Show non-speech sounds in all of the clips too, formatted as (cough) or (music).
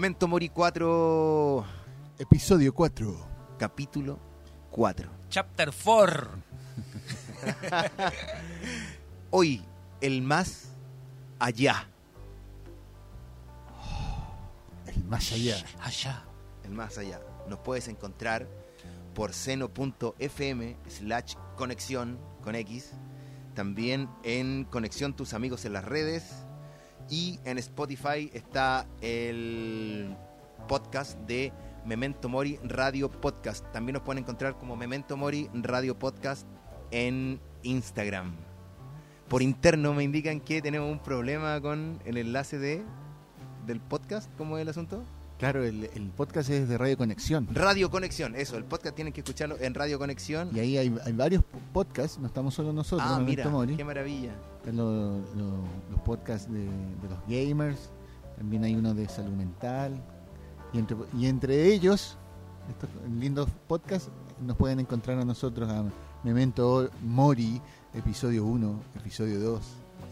Memento Mori 4, Episodio 4. capítulo 4. Chapter 4. (laughs) Hoy, el más allá. El más allá. Allá. El más allá. Nos puedes encontrar por seno.fm slash conexión con X. También en Conexión Tus Amigos en las redes. Y en Spotify está el podcast de Memento Mori Radio Podcast. También nos pueden encontrar como Memento Mori Radio Podcast en Instagram. Por interno me indican que tenemos un problema con el enlace de del podcast. ¿Cómo es el asunto? Claro, el, el podcast es de Radio Conexión. Radio Conexión, eso, el podcast tienen que escucharlo en Radio Conexión. Y ahí hay, hay varios podcasts, no estamos solo nosotros, ah, mira, qué maravilla. Están lo- lo- los podcasts de, de los gamers, también hay uno de salud mental. Y entre, y entre ellos, estos lindos podcasts, nos pueden encontrar a nosotros a Memento Mori, episodio 1, episodio 2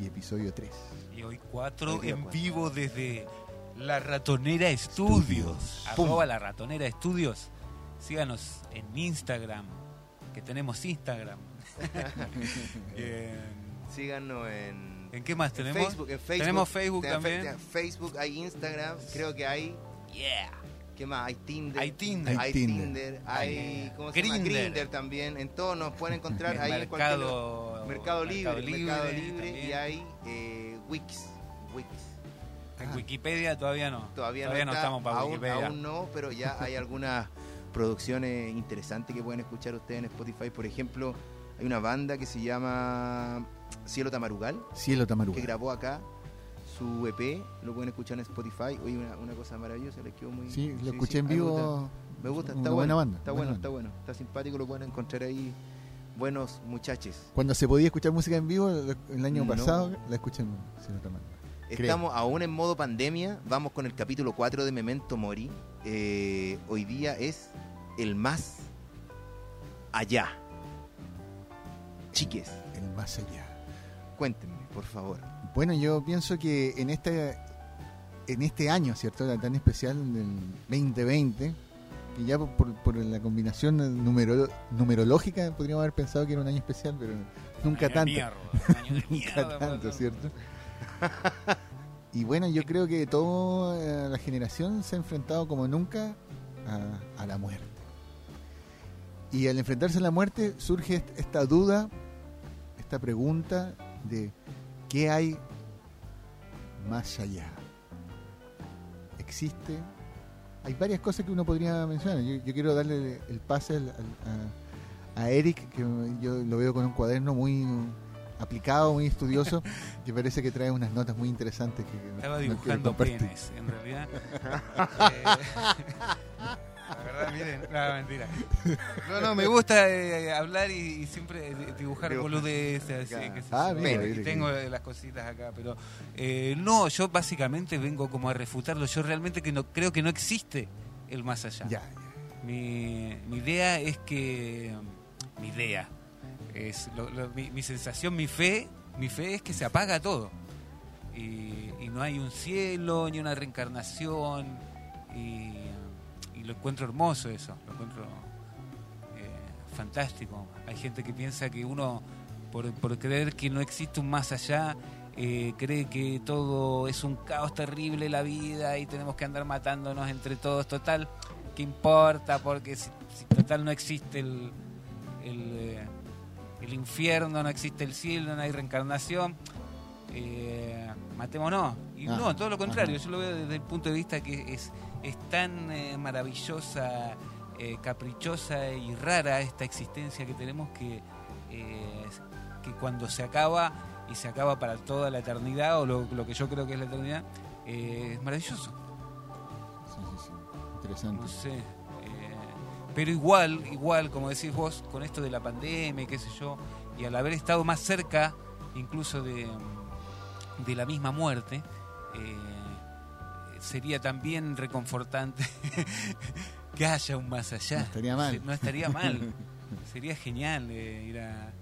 y episodio 3. Y hoy 4 Hoy día en cuatro. vivo desde La Ratonera Estudios. Arroba La Ratonera Estudios. Síganos en Instagram, que tenemos Instagram. (laughs) (laughs) en, Síganos en, ¿en qué más en tenemos? Facebook, en Facebook. Tenemos Facebook Te- también. te- Facebook, hay Instagram, creo que hay. Yeah. ¿Qué más? Hay Tinder. Hay Tinder. Hay Tinder. Hay. ¿Cómo se llama? Grindr. Grindr también. En todos nos pueden (laughs) encontrar ahí en cualquier Mercado, Mercado Libre, Mercado Libre, también. y hay eh, Wix. Wix. En Ah. Wikipedia todavía no. Todavía, no, está, estamos para aún, Wikipedia. aún no, pero ya hay (laughs) algunas producciones interesantes que pueden escuchar ustedes en Spotify. Por ejemplo, hay una banda que se llama Cielo Tamarugal, Cielo Tamaruga. que grabó acá su EP, lo pueden escuchar en Spotify. Oye, una, una cosa maravillosa, les quedó muy... Sí, lo sí, escuché sí, en me gusta. vivo. Me gusta, está buena banda, Está bueno, está bueno. Está simpático, lo pueden encontrar ahí. Buenos muchachos. Cuando se podía escuchar música en vivo, el año No. pasado, la escuché en Cielo Tamaruga. Creo. Estamos aún en modo pandemia. Vamos con el capítulo 4 de Memento Mori. Eh, hoy día es el más allá. Chiques, El más allá. Cuéntenme, por favor. Bueno, yo pienso que en este, en este año, ¿cierto? Tan especial del 2020, y ya por, la combinación numero- numerológica podríamos haber pensado que era un año especial, pero nunca Año de tanto. mierda, un (laughs) año de Nunca mierda, tanto, ¿cierto? Y bueno, yo creo que toda la generación se ha enfrentado como nunca a, a la muerte. Y al enfrentarse a la muerte surge est- esta duda, esta pregunta de ¿qué hay más allá? ¿Existe? Hay varias cosas que uno podría mencionar. Yo, yo quiero darle el pase al- al- a, a Eric, que yo lo veo con un cuaderno muy aplicado, muy estudioso, (laughs) que parece que trae unas notas muy interesantes que Estaba dibujando penes, en realidad. (laughs) Eh, la verdad, miren, no, mentira. No, no, me gusta eh, hablar y, y siempre di- dibujar boludeces, así, Ah, mira, Y mira, tengo eh, las cositas acá, pero eh, no, yo básicamente vengo como a refutarlo. Yo realmente que no creo que no existe el más allá. Ya, Mi, mi idea es que. Mi idea. Es lo- lo- mi, mi sensación, mi fe. Mi fe es que se apaga todo. Y, y no hay un cielo, ni una reencarnación. Y lo encuentro hermoso eso. Lo encuentro eh, fantástico. Hay gente que piensa que uno, por, por creer que no existe un más allá, eh, cree que todo es un caos terrible la vida y tenemos que andar matándonos entre todos. Total, ¿qué importa? Porque si, si total no existe el, el, eh, el infierno, no existe el cielo, no hay reencarnación, eh, matémonos. Y Ah, no, todo lo contrario, ajá. yo lo veo desde el punto de vista que es, es tan eh, maravillosa, eh, caprichosa y rara esta existencia que tenemos que, eh, que cuando se acaba y se acaba para toda la eternidad o lo, lo que yo creo que es la eternidad, es maravilloso. sí, sí, sí. Interesante. No sé. pero igual, igual, como decís vos, con esto de la pandemia y qué sé yo, y al haber estado más cerca incluso de, de la misma muerte, eh, sería también reconfortante (laughs) que haya un más allá. No estaría mal. No estaría mal. (laughs) sería genial eh, ir a,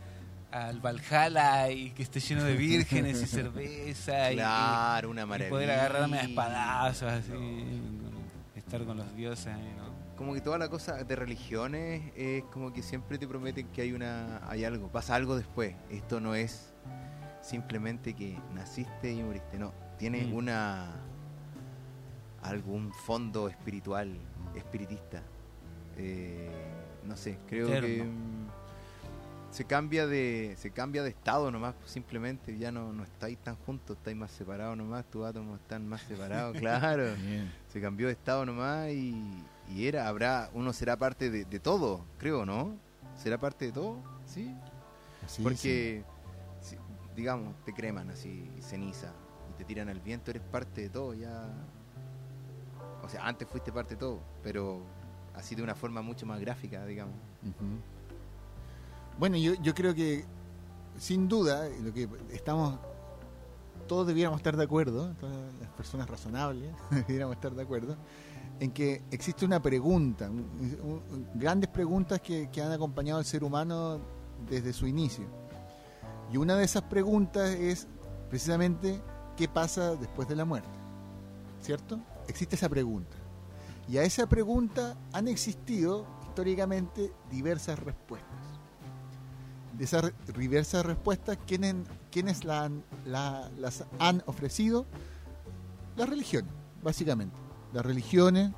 al Valhalla y que esté lleno de vírgenes y cerveza y- Claro, una y, maravilla. poder agarrarme a espadazos así. estar con los dioses. Como que toda la cosa de religiones es como que siempre te prometen que hay una hay algo, pasa algo después. Esto no es simplemente que naciste y moriste, no, tiene Mm. una algún fondo espiritual, espiritista. Eh, no sé, creo Eterno. que mm, se cambia de se cambia de estado nomás, pues, simplemente ya no, no estáis tan juntos, estáis más separados nomás, tus átomos están más separados, (laughs) claro Bien. se cambió de estado nomás y, y era, habrá, uno será parte de, de todo, creo, ¿no? ¿Será parte de todo? Sí. Sí, Porque, si- digamos, te creman así, ceniza, y te tiran al viento, eres parte de todo, ya. O sea, antes fuiste parte de todo, pero así de una forma mucho más gráfica, digamos. Bueno, yo, creo que sin duda lo que estamos todos debiéramos estar de acuerdo, todas las personas razonables (laughs) debiéramos estar de acuerdo en que existe una pregunta, un- un- grandes preguntas que han acompañado al ser humano desde su inicio. Y una de esas preguntas es precisamente qué pasa después de la muerte. ¿Cierto? Existe esa pregunta. Y a esa pregunta han existido históricamente diversas respuestas. De esas diversas respuestas, ¿quiénes, quiénes las han ofrecido? Las religiones, básicamente. Las religiones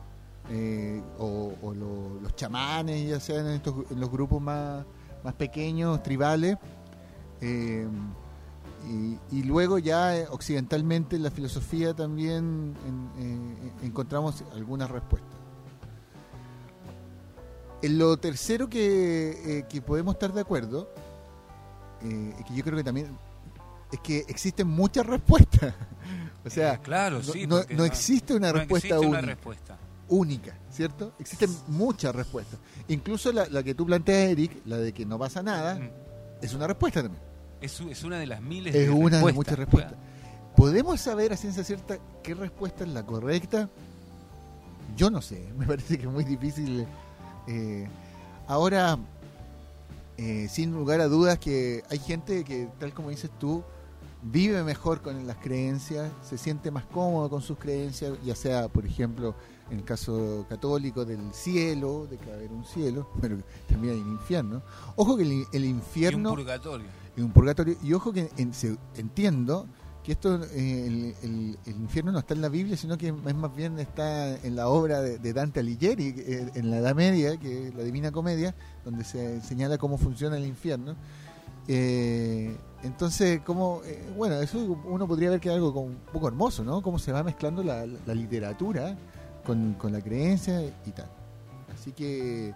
eh, o, o lo- los chamanes, ya sean en, estos, en los grupos más, más pequeños, tribales. eh, y, y luego ya eh, occidentalmente en la filosofía también en- eh, encontramos algunas respuestas. En lo tercero que, eh, que podemos estar de acuerdo, eh, que yo creo que también es que existen muchas respuestas. (laughs) o sea, claro, no, sí. no- existe una no respuesta existe una única, respuesta. única, ¿cierto? Existen muchas respuestas. Incluso la, la que tú planteas, Eric, la de que no pasa nada, Mm. es una respuesta también. Es, es una de las miles Es de una de muchas respuestas. ¿Podemos saber a ciencia cierta qué respuesta es la correcta? Yo no sé, (laughs) me parece que es muy difícil. eh, ahora, eh, sin lugar a dudas, que hay gente que, tal como dices tú, vive mejor con las creencias, se siente más cómodo con sus creencias, ya sea, por ejemplo, en el caso católico del cielo, de que va a haber un cielo, (laughs) pero también hay un infierno. Ojo que el, el Y un infierno purgatorio. Un purgatorio. Y ojo que en- entiendo que esto, eh, el, infierno no está en la Biblia, sino que es más bien está en la obra de, Dante Alighieri, eh, en la Edad Media, que es la Divina Comedia, donde se señala cómo funciona el infierno. Eh, entonces, como, bueno, eso uno podría ver que es algo como un poco hermoso, ¿no? Cómo se va mezclando la, la literatura con, con la creencia y tal. Así que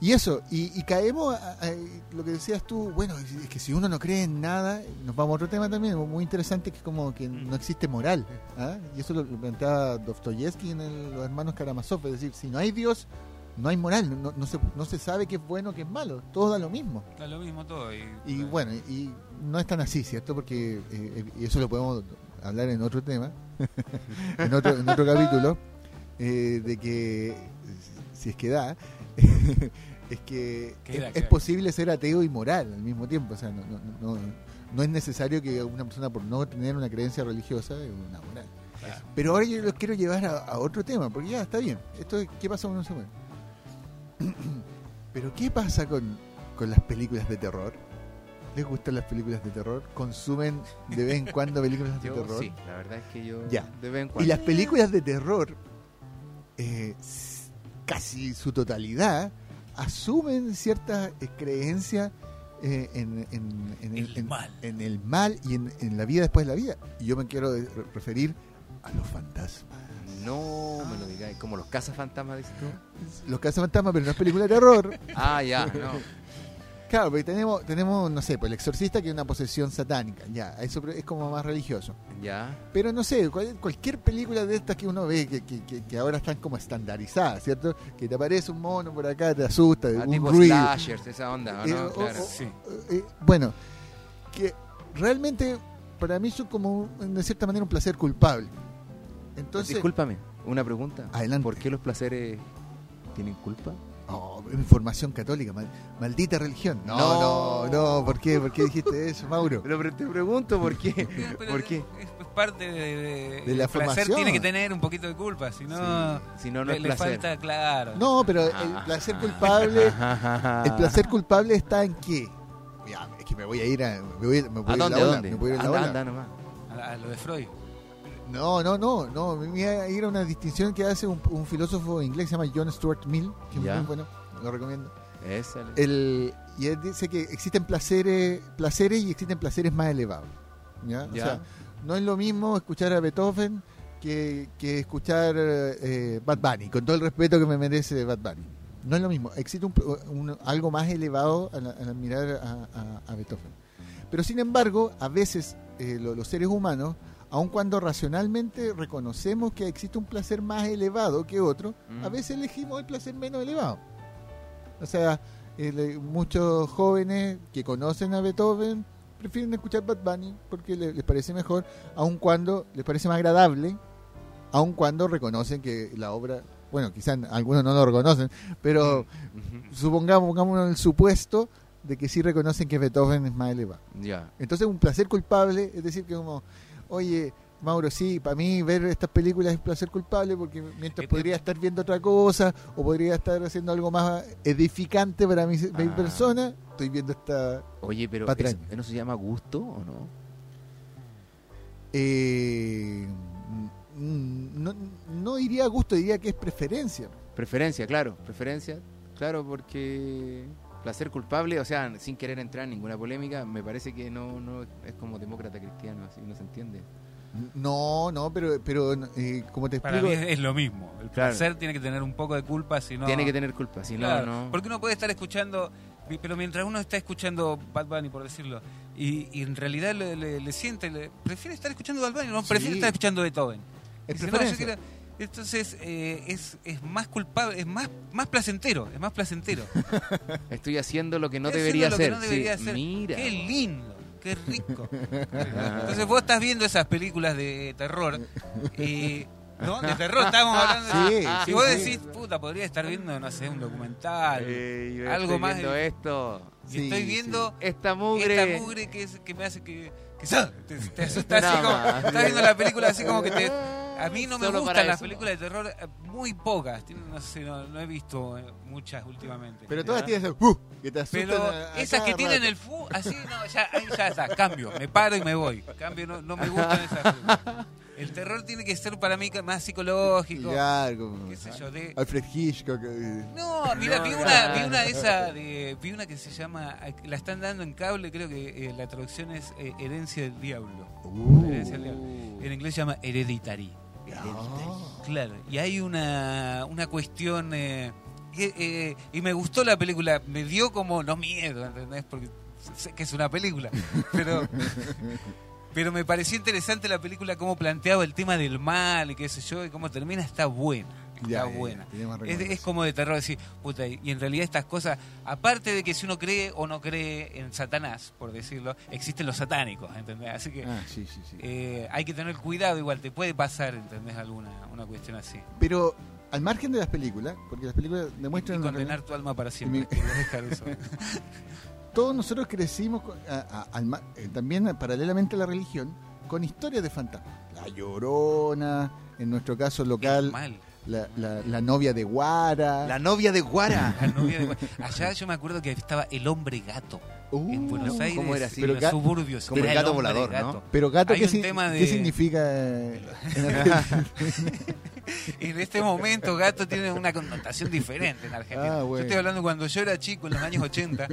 y eso, y, y caemos a, a- lo que decías tú, bueno, es que si uno no cree en nada, nos vamos a otro tema también, muy interesante, que es como que no existe moral. ¿ah? Y eso lo, lo planteaba Dostoyevsky en el- Los Hermanos Karamazov, es decir, si no hay Dios, no hay moral, no, no se, no se sabe qué es bueno, qué es malo, todo da lo mismo. Da lo mismo todo. Y, Y bueno, y no es tan así, ¿cierto? Porque, eh, eh, y eso lo podemos hablar en otro tema, (laughs) en, otro, en otro capítulo, eh, de que, si es que da, (laughs) es que Queda, es, queda. es posible ser ateo y moral al mismo tiempo. O sea, no, no, no, no es necesario que una persona por no tener una creencia religiosa es una moral. Claro. Pero ahora yo los quiero llevar a, a otro tema, porque ya está bien. Esto es, ¿qué pasa cuando uno se muere? (clears throat) Pero ¿qué pasa con, con las películas de terror? ¿Les gustan las películas de terror? ¿Consumen de vez en cuando (laughs) películas de Yo terror? sí, la verdad es que yo Ya. de vez en Y cuando. las películas de terror, eh, casi su totalidad, asumen ciertas eh, creencias eh, en, en- en El en- mal. en el mal y en, en la vida después de la vida. Y yo me quiero re- referir a los fantasmas. No me lo digáis, como los cazafantasmas, dices tú. Los cazafantasmas, pero no es película de terror. Ah, ya, no. Claro, porque tenemos, tenemos, no sé, pues el exorcista que es una posesión satánica. Ya, eso es como más religioso. Ya. Pero no sé, cual- cualquier película de estas que uno ve que, que- que- que ahora están como estandarizadas, ¿cierto? Que te aparece un mono por acá, te asusta, Ah, un tipo ruido. slashers, esa onda, ¿o Eh, ¿no? o- claro. o- Sí. Eh, bueno, que realmente para mí son como un- de cierta manera un placer culpable. Entonces, Discúlpame, una pregunta. Adelante. ¿Por qué los placeres tienen culpa? Oh, información católica, mal- maldita religión. No, no, No. no, ¿por qué? ¿Por qué dijiste eso, Mauro? (laughs) Pero, te pregunto por qué. (laughs) Pero ¿Por qué? es- parte de, de- De la el placer formación. tiene que tener un poquito de culpa, si no, Sí, si no, no le, es le placer. falta claro. No, pero el placer culpable, (laughs) el placer culpable está en qué? Ya, es que me voy a ir a, me voy, me voy ¿A a ir dónde? la ¿A ola, dónde? me voy a ir a la Anda, ola. anda nomás. A, a lo de Freud. No, no, no, no, me voy a ir a una distinción que hace un, un filósofo inglés que se llama John Stuart Mill, que es muy bueno, lo recomiendo. El, y él dice que existen placeres, placeres y existen placeres más elevados. ¿ya? O Ya. sea, no es lo mismo escuchar a Beethoven que, que escuchar eh, Bad Bunny, con todo el respeto que me merece Bad Bunny. No es lo mismo. Existe un, un- algo más elevado al, al admirar a, a- a Beethoven. Pero sin embargo, a veces eh, lo- los seres humanos, aun cuando racionalmente reconocemos que existe un placer más elevado que otro, Mm. a veces elegimos el placer menos elevado. O sea, eh, muchos jóvenes que conocen a Beethoven prefieren escuchar Bad Bunny porque le- les parece mejor, aun cuando les parece más agradable, aun cuando reconocen que la obra, bueno, quizás algunos no lo reconocen, pero supongamos, pongamos el supuesto de que sí reconocen que Beethoven es más elevado. Ya. Entonces un placer culpable, es decir, que como, oye, Mauro, sí, para mí ver estas películas es placer culpable porque mientras podría estar viendo otra cosa o podría estar haciendo algo más edificante para mi, mi Ah. persona, estoy viendo esta... Oye, pero Patraña. ¿eso, ¿eso se llama gusto o no? Eh, mm, no, no diría gusto, diría que es preferencia. Preferencia, claro. Preferencia, claro, porque placer culpable, o sea, sin querer entrar en ninguna polémica, me parece que no, no es como demócrata cristiano, así no se entiende. No, no, pero, pero eh, como te Para explico... mí es, es lo mismo. El Claro. placer tiene que tener un poco de culpa, si no. Tiene que tener culpa, si Claro, no, no. Porque uno puede estar escuchando, pero mientras uno está escuchando Bad Bunny, por decirlo, y, y en realidad le, le- le siente, le- prefiere estar escuchando Bad Bunny, no Sí. prefiere estar escuchando Beethoven. Es Dice, no, yo quiero- entonces eh, es, es más culpable, es más, más placentero, es más placentero. (laughs) Estoy haciendo lo que no Estoy debería hacer. que no debería sí. hacer. Mira. Qué lindo, qué rico. (laughs) Entonces vos estás viendo esas películas de terror y ¿no? De terror estábamos (laughs) hablando. de- Sí, y sí, vos decís, puta, podría estar viendo, no sé, un documental. Yo Algo estoy más viendo de- esto. y estoy viendo Esta mugre. esta mugre que, es- que me hace que, que te, te asusta así Nada como, estás viendo la película así como que te a mí no me Solo gustan las eso. películas de terror eh, muy pocas Tienen- no sé no, no he visto eh, muchas últimamente Pero todas tienen ese, ¡uh! que te asustan pero a- a esas que tienen rato. el fu así no ya ahí ya está cambio me paro y me voy cambio no, no me gustan esas películas. el terror tiene que ser para mí más psicológico Ya, como- qué sé yo de Alfred Hitchcock. eh, no, mira, No, vi, una, vi una de esa, de, vi una que se llama, la están dando en cable, creo que eh, la traducción es eh, Herencia del Diablo. uh, Herencia del Diablo. En inglés se llama Hereditary. Ah. Claro, y hay una, una cuestión, eh, eh, y me gustó la película, me dio como, no miedo, ¿entendés? Porque sé que es una película, (laughs) pero... Pero me pareció interesante la película, cómo planteaba el tema del mal y qué sé yo, y cómo termina, está buena. Ya, buena. Es, como de terror decir, puta, y y en realidad estas cosas, aparte de que si uno cree o no cree en Satanás, por decirlo, existen los satánicos, ¿entendés? Así que Ah, sí, sí, sí. eh, hay que tener cuidado, igual te puede pasar, ¿entendés? Alguna una cuestión así. Pero al margen de las películas, porque las películas Y demuestran... condenar tu alma para siempre. mi- (laughs) todos nosotros crecimos con- a- a- al eh, también paralelamente a la religión con historias de fantasmas. La Llorona, en nuestro caso local, Mal. La, la- la novia de Guara. La novia de Guara. La novia de- Allá yo me acuerdo que estaba el hombre gato Uh, en Buenos ¿cómo Aires, era así? en los suburbios. como el gato volador, ¿no? Pero gato, ¿qué, si- significa? eh, (laughs) en este momento gato tiene una connotación diferente en Argentina. Ah, bueno. Yo estoy hablando cuando yo era chico, en los años 80,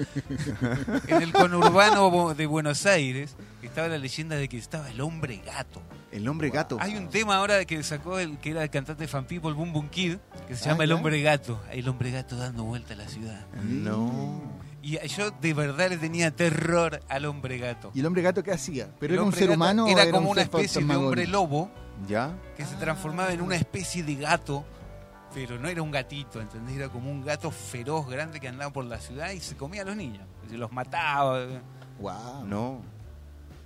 en el conurbano de Buenos Aires, estaba la leyenda de que estaba el hombre gato. El hombre gato. Hay un tema ahora que sacó el que era el cantante de Fan People, Boom Boom Kid, que se Ah, llama El hombre gato. El hombre gato dando vuelta a la ciudad. No. Y yo de verdad le tenía terror al hombre gato. ¿Y el hombre gato qué hacía? ¿Pero El era un ser humano o Era era como un una especie de hombre lobo ¿Ya? que se transformaba en una especie de gato, pero no era un gatito, ¿entendés? Era como un gato feroz, grande que andaba por la ciudad y se comía a los niños, se los mataba. Guau. No.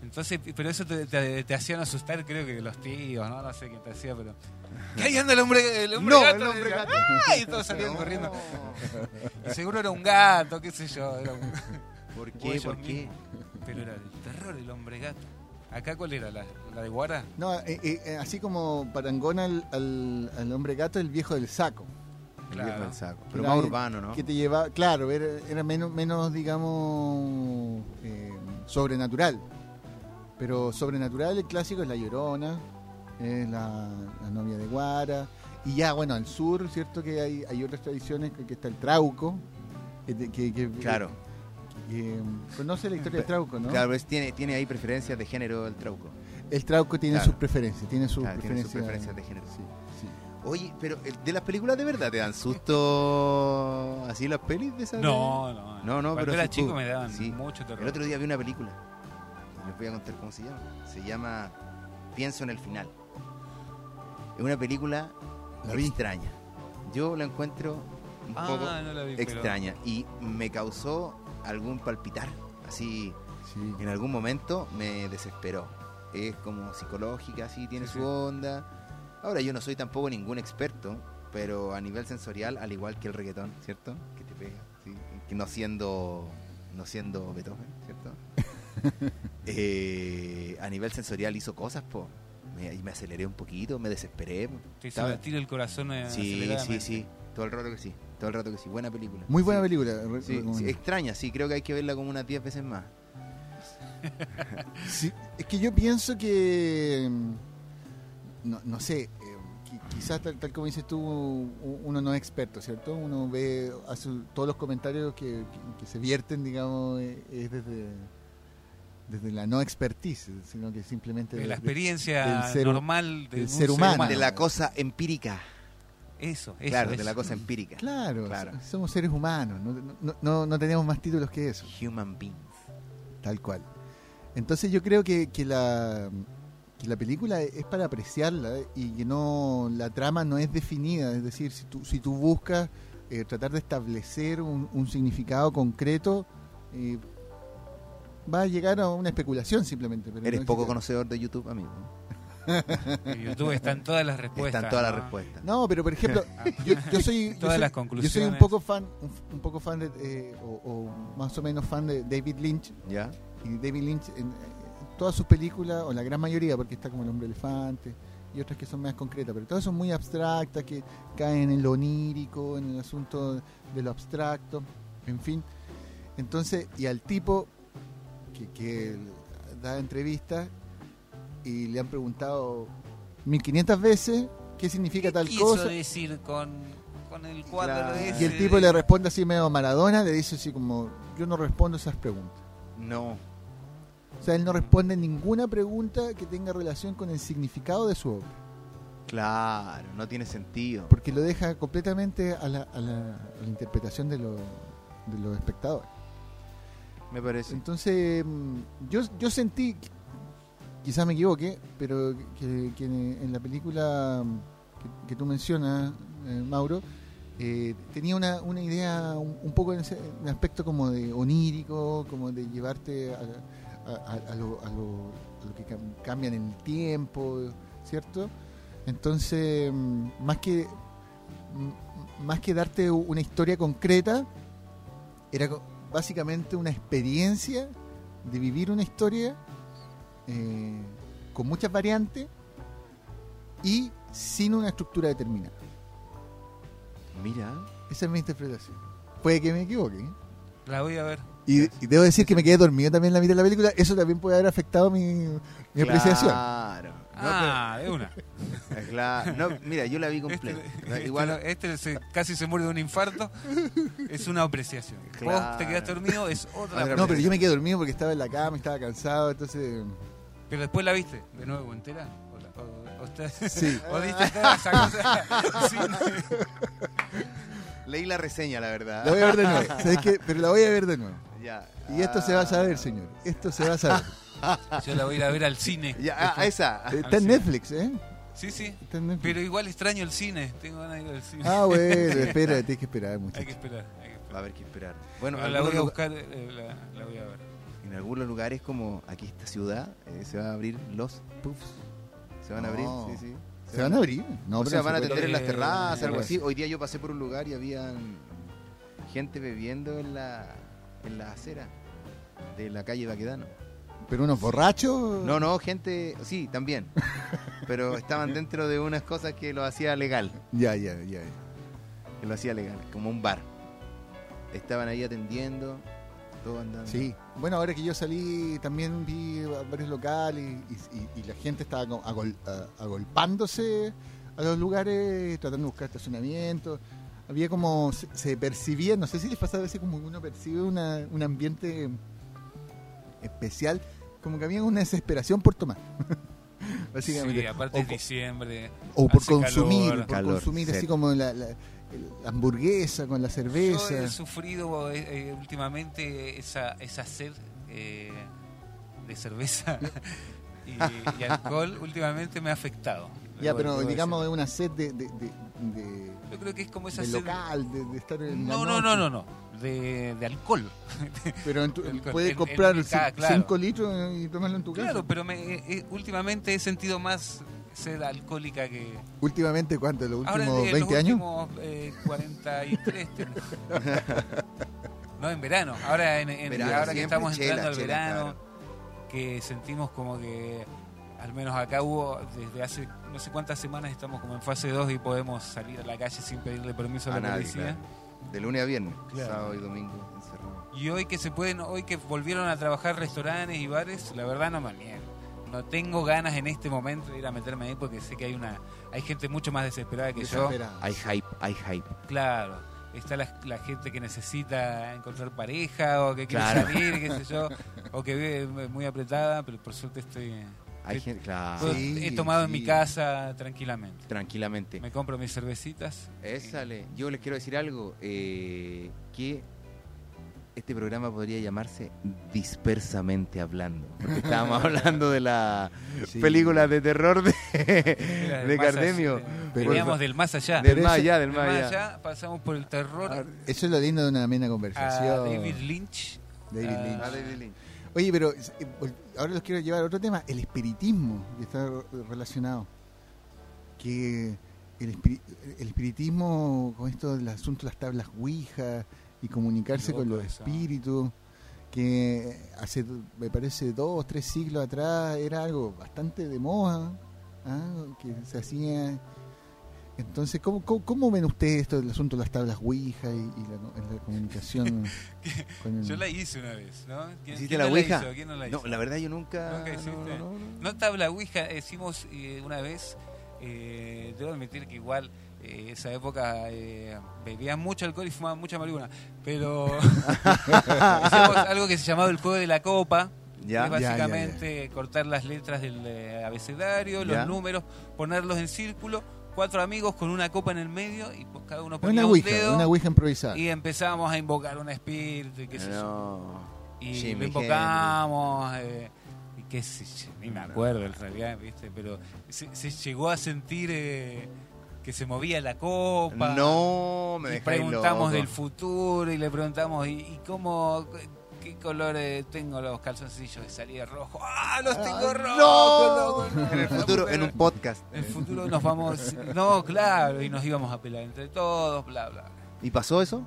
Entonces, pero eso te, te- te hacían asustar, creo que los tíos, ¿no? No sé quién te hacía, pero. (laughs) ¿Qué ahí anda el hombre, el hombre No, gato? el hombre Decía, gato. ¡Ay! Y todos salían corriendo. (laughs) Y seguro era un gato, qué sé yo. Era un... (laughs) ¿Por qué? ¿Por qué? mismos. Pero era el terror el hombre gato. ¿Acá cuál era? ¿La, la de Guara? No, eh, eh, así como parangona al, al, al hombre gato, el viejo del saco. El Claro. viejo del saco. Pero Era más urbano, ¿no? Que te lleva, claro, era, era menos, menos digamos, eh, sobrenatural. Pero sobrenatural, el clásico es La Llorona, es la, la novia de Guara. Y ya, bueno, al sur, ¿cierto? Que hay, hay otras tradiciones, que, que está el Trauco. Que, te- que- que- Claro. que- conoce la historia del Trauco, ¿no? Claro, es- tiene, tiene ahí preferencias de género el trauco. El Trauco tiene Claro. sus preferencias, tiene sus Claro, tiene sus preferencias. preferencias de género. Sí, sí. Oye, pero el- de las películas de verdad te dan susto así las pelis de esas. No, no. No, no, Cuando pero era chico tú. me daban Sí. mucho terror. El otro día vi una película. Les voy a contar cómo se llama. Se llama Pienso en el final. Es una película La vi. extraña. Yo la encuentro un ah, poco no la vi, pero- extraña y me causó algún palpitar. Así, Sí. en algún momento me desesperó. Es como psicológica, así tiene Sí, su sí. onda. Ahora, yo no soy tampoco ningún experto, pero a nivel sensorial, al igual que el reggaetón, ¿cierto? Que te pega, ¿sí? Que no siendo, no siendo Beethoven, ¿cierto? (laughs) Eh, a nivel sensorial hizo cosas, po. Me, y me aceleré un poquito, me desesperé. Te hizo Estaba- latir el corazón eh, Sí, sí, sí. Todo el rato que sí. Todo el rato que sí. Buena película. Muy buena Sí. película. Sí, sí, extraña, sí. Creo que hay que verla como unas 10 veces más. Sí, es que yo pienso que. mm, No, no sé, eh, qui- quizás tal, tal como dices tú, uno no es experto, ¿cierto? Uno ve, hace todos los comentarios que, que- que se vierten, digamos, es desde, desde la no expertise, sino que simplemente. De la de- experiencia del ser- normal de del ser humano. De la cosa empírica. Eso, eso. claro, de la cosa empírica. Claro, Claro. so- somos seres humanos, no, no, no, no tenemos más títulos que eso. Human beings. Tal cual. Entonces yo creo que, que la, que la película es para apreciarla ¿eh? y que no la trama no es definida. Es decir, si tú, si tú buscas eh, tratar de establecer un, un significado concreto, eh, va a llegar a una especulación simplemente. pero Eres no poco conocedor de YouTube, amigo. (laughs) En YouTube están todas las respuestas. Están todas las respuestas. No, pero por ejemplo, (laughs) yo, yo soy, yo Todas soy- las yo soy conclusiones. un poco fan, un, un poco fan de, eh, o, o más o menos fan de David Lynch. ¿Ya? Y David Lynch, en, en todas sus películas, o la gran mayoría, porque está como El hombre elefante y otras que son más concretas, pero todas son muy abstractas, que caen en lo onírico, en el asunto de lo abstracto, en fin. Entonces, y al tipo que, que da entrevistas y le han preguntado 1500 veces qué significa tal quiso cosa. decir con, con el cuadro Claro. ese Y el tipo de- le responde así medio Maradona, le dice así como, yo no respondo esas preguntas. No. O sea, él no responde ninguna pregunta que tenga relación con el significado de su obra, Claro, no tiene sentido. porque lo deja completamente a la, a la- a la interpretación de, lo- de los espectadores. Me parece. Entonces, mm, yo, yo sentí, quizás me equivoque, pero que, en la película mm, que, que tú mencionas, eh, Mauro, eh, tenía una, una idea un, poco en ese aspecto como de onírico, como de llevarte a, a- a- lo, que cam- cambia en el tiempo, ¿cierto? Entonces, mm, más que más que darte una historia concreta, era básicamente una experiencia de vivir una historia eh, con muchas variantes y sin una estructura determinada. Mira. Esa es mi interpretación. Puede que me equivoque. ¿eh? La voy a ver. Y, y debo decir que me quedé dormido también en la mitad de la película. Eso también puede haber afectado mi, mi apreciación. Claro. No, ah, de una. pero- claro. No, mira, yo la vi completa. Este, Igual. este, este se- casi se muere de un infarto. Es una apreciación. Claro. Vos te quedaste dormido, es otra. Otra No, pero yo me quedé dormido porque estaba en la cama, estaba cansado, entonces... Pero después la viste de nuevo entera. O, la- o- o está- Sí. (laughs) o diste toda esa cosa. (laughs) Sí. Leí la reseña, la verdad. La voy a ver de nuevo. (laughs) ¿Sabes qué? Pero la voy a ver de nuevo. Ya. Y esto se va a saber, señor. Esto se va a saber. (laughs) Yo la voy a ir a ver al cine. (laughs) Ya, ah, esa. Está en Netflix, ¿eh? Sí, sí. Pero igual extraño el cine. Tengo ganas de ir al cine. Ah, bueno, (laughs) espera, tienes que esperar, Hay que muchacho. esperar. hay que esperar. Va a haber que esperar. Bueno, Pero la voy a buscar, eh, la, la voy a ver. en algunos lugares como aquí esta ciudad eh, se van a abrir los puffs. Se van a abrir, No. sí, sí. ¿Se van a abrir? No, o sea, no van a se atender en las terrazas, algo así. Hoy día yo pasé por un lugar y habían gente bebiendo en la, en la acera de la calle Baquedano. ¿Pero unos borrachos? No, no, gente, sí, también. (laughs) Pero estaban dentro de unas cosas que lo hacía legal. Ya, ya, ya. Que lo hacía legal, como un bar. Estaban ahí atendiendo, todo andando. Sí. Bueno, ahora que yo salí, también vi varios locales y, y- y la gente estaba agol- agolpándose a los lugares, tratando de buscar estacionamiento. Había como, se, se percibía, no sé si les pasa a veces como uno percibe una- un ambiente especial, como que había una desesperación por tomar. (laughs) Básicamente. Sí, aparte O es diciembre. O por consumir, calor. por Calor, consumir así como la, la- hamburguesa con la Yo cerveza. he sufrido eh, eh, últimamente esa, esa sed eh, de cerveza (laughs) y, y alcohol. Últimamente me ha afectado. Ya, pero debo digamos de decir. una sed de, de, de- de- Yo creo que es como esa de sed. local, de, de estar en la No, no, noche. no, no, no. De, de alcohol. (laughs) Pero en tu- El- puedes comprar el- ah, 5 claro. litros y tomarlo en tu casa. Claro, pero me, eh, eh, últimamente he sentido más sed alcohólica que. Últimamente, ¿cuánto? ¿Los Ahora últimos en 20 los años? últimos eh, 43. tengo. (laughs) no, en verano. Ahora, en, en- Verano, ahora que estamos chela, entrando al chela, verano, que sentimos como que, al menos acá hubo, desde hace no sé cuántas semanas estamos como en fase 2 y podemos salir a la calle sin pedirle permiso a, A la nadie, policía. claro. De lunes a viernes, Claro. sábado y domingo encerrado. Y hoy que se pueden, hoy que volvieron a trabajar restaurantes y bares, la verdad no me niego. No tengo ganas en este momento de ir a meterme ahí porque sé que hay una hay gente mucho más desesperada que yo. Hay hype, hay hype. Claro. Está la, la gente que necesita encontrar pareja o que quiere Claro. salir, qué sé yo, (laughs) o que vive muy apretada, pero por suerte estoy Hay Sí. gente, claro. puedo- Sí, he tomado en mi sí. casa tranquilamente. Tranquilamente. Me compro mis cervecitas. Ésale. Yo les quiero decir algo. eh, que este programa podría llamarse Dispersamente Hablando. Porque estábamos (laughs) hablando de la Sí. película de terror de, de del más Cardemio. Veníamos del más allá. Del más allá, del más allá. allá pasamos por el terror Ah, Eso es lo lindo de una amena a conversación. David Lynch. David Ah, Lynch. Ah, David Lynch. Oye, pero eh, ahora los quiero llevar a otro tema, el espiritismo, que está re- relacionado. Que el, espiri- el espiritismo, con esto del asunto de las tablas Ouija y comunicarse con los espíritus, que hace, me parece, dos, tres siglos atrás era algo bastante de moda, ¿ah? que se hacía... Entonces, ¿cómo, cómo, cómo ven ustedes esto del asunto de las tablas Ouija y, y la, la comunicación? (laughs) con el- Yo la hice una vez, ¿no? ¿Quién, ¿Hiciste quién la no Ouija? hizo? ¿Quién no la hizo? No, la verdad yo nunca. Nunca hiciste. no, no, no. No tabla Ouija, hicimos eh, una vez, eh, debo admitir que igual eh, esa época eh, bebían mucho alcohol y fumaban mucha marihuana, pero (laughs) hicimos algo que se llamaba el juego de la copa, Ya. que es Ya, ya, básicamente cortar las letras del eh, abecedario, los números, ponerlos en círculo, cuatro amigos con una copa en el medio y pues, cada uno una ponía un Ouija, dedo una Ouija improvisada. y empezábamos a invocar un espíritu y qué sé yo. Y Jimi lo invocamos, eh, y qué sé yo, ni me acuerdo en realidad, ¿viste? Pero se, se llegó a sentir eh, que se movía la copa. No, me y preguntamos loco. del futuro y le preguntamos, ¿y, y cómo, qué color eh, tengo los calzoncillos? Y salía rojo. ¡Ah, los tengo Ah, rojos! no. loco! En el futuro, en un podcast. En el futuro nos vamos... No, claro, y nos íbamos a pelear entre todos, bla, bla. ¿Y pasó eso?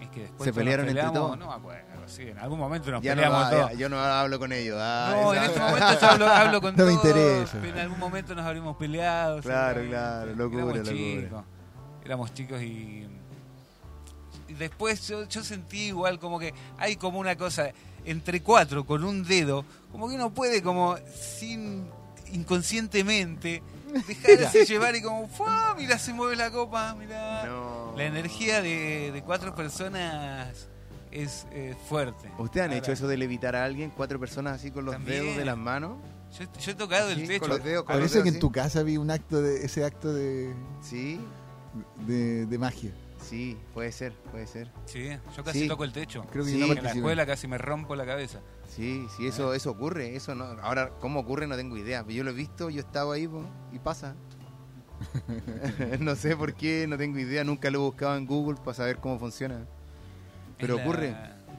Es que después ¿Se pelearon entre peleamos, todos? No me acuerdo, sí, en algún momento nos Ya no, peleamos todos. ya- yo no hablo con ellos. ah, No, en este (laughs) momento yo hablo, hablo con No me todos, interesa. pero En algún momento nos habríamos peleado. Claro, claro, locura, Éramos locura. chicos. Éramos chicos y. y después yo, yo sentí igual como que hay como una cosa entre cuatro con un dedo, como que uno puede como sin inconscientemente dejarse (laughs) llevar y como, ¡fua! Mira, se mueve la copa, mira. No. La energía de, de cuatro personas es eh, fuerte. ¿Ustedes han Ahora, hecho eso de levitar a alguien, cuatro personas así con los También. dedos de las manos? Yo, yo he tocado Sí, el techo. con los dedos, con los Parece dedos que en tu casa vi un acto de ese acto de, Sí, de, de magia. Sí, puede ser, puede ser. Sí, yo casi Sí. toco el techo. Creo que Sí, no en la escuela casi me rompo la cabeza. Sí, sí, eso, eso ocurre, eso no. Ahora, ¿cómo ocurre? No tengo idea. Yo lo he visto, yo he estado ahí po, y pasa. (laughs) no sé por qué, no tengo idea, nunca lo he buscado en Google para saber cómo funciona. Pero la- ocurre.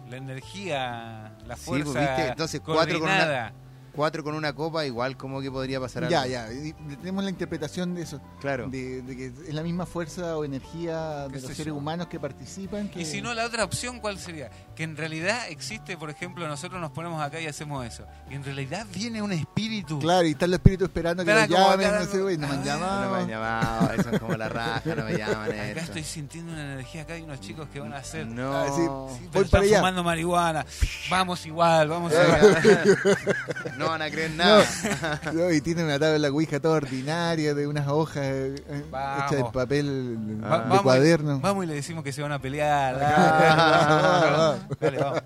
La energía, la Sí, fuerza pues, ¿viste? Entonces, cuatro con una-. Cuatro con una copa, igual como que podría pasar algo. Ya, ya. y Tenemos la interpretación de eso. Claro. De, de que es la misma fuerza o energía ¿Qué de los seres yo? humanos que participan. Que... Y si no, la otra opción, ¿cuál sería? Que en realidad existe, por ejemplo, nosotros nos ponemos acá y hacemos eso. Y en realidad viene un espíritu. Claro, y están los espíritus esperando que como llamen, no sé, güey, no me han ah, llamado. No me han llamado, eso es como la raja, no me llaman Acá esto. estoy sintiendo una energía, acá hay unos chicos que van a hacer. No. Ah, sí. Sí, Voy pero para están allá. fumando marihuana. Vamos igual, vamos igual. (laughs) no van a creer (laughs) nada. (laughs) No, y tienen una tabla ouija toda ordinaria de unas hojas eh, eh, Vamos. hechas de papel Va- de vamos, cuaderno. Y, vamos y le decimos que se van a pelear. (laughs) Ah, Dale, dale, vamos.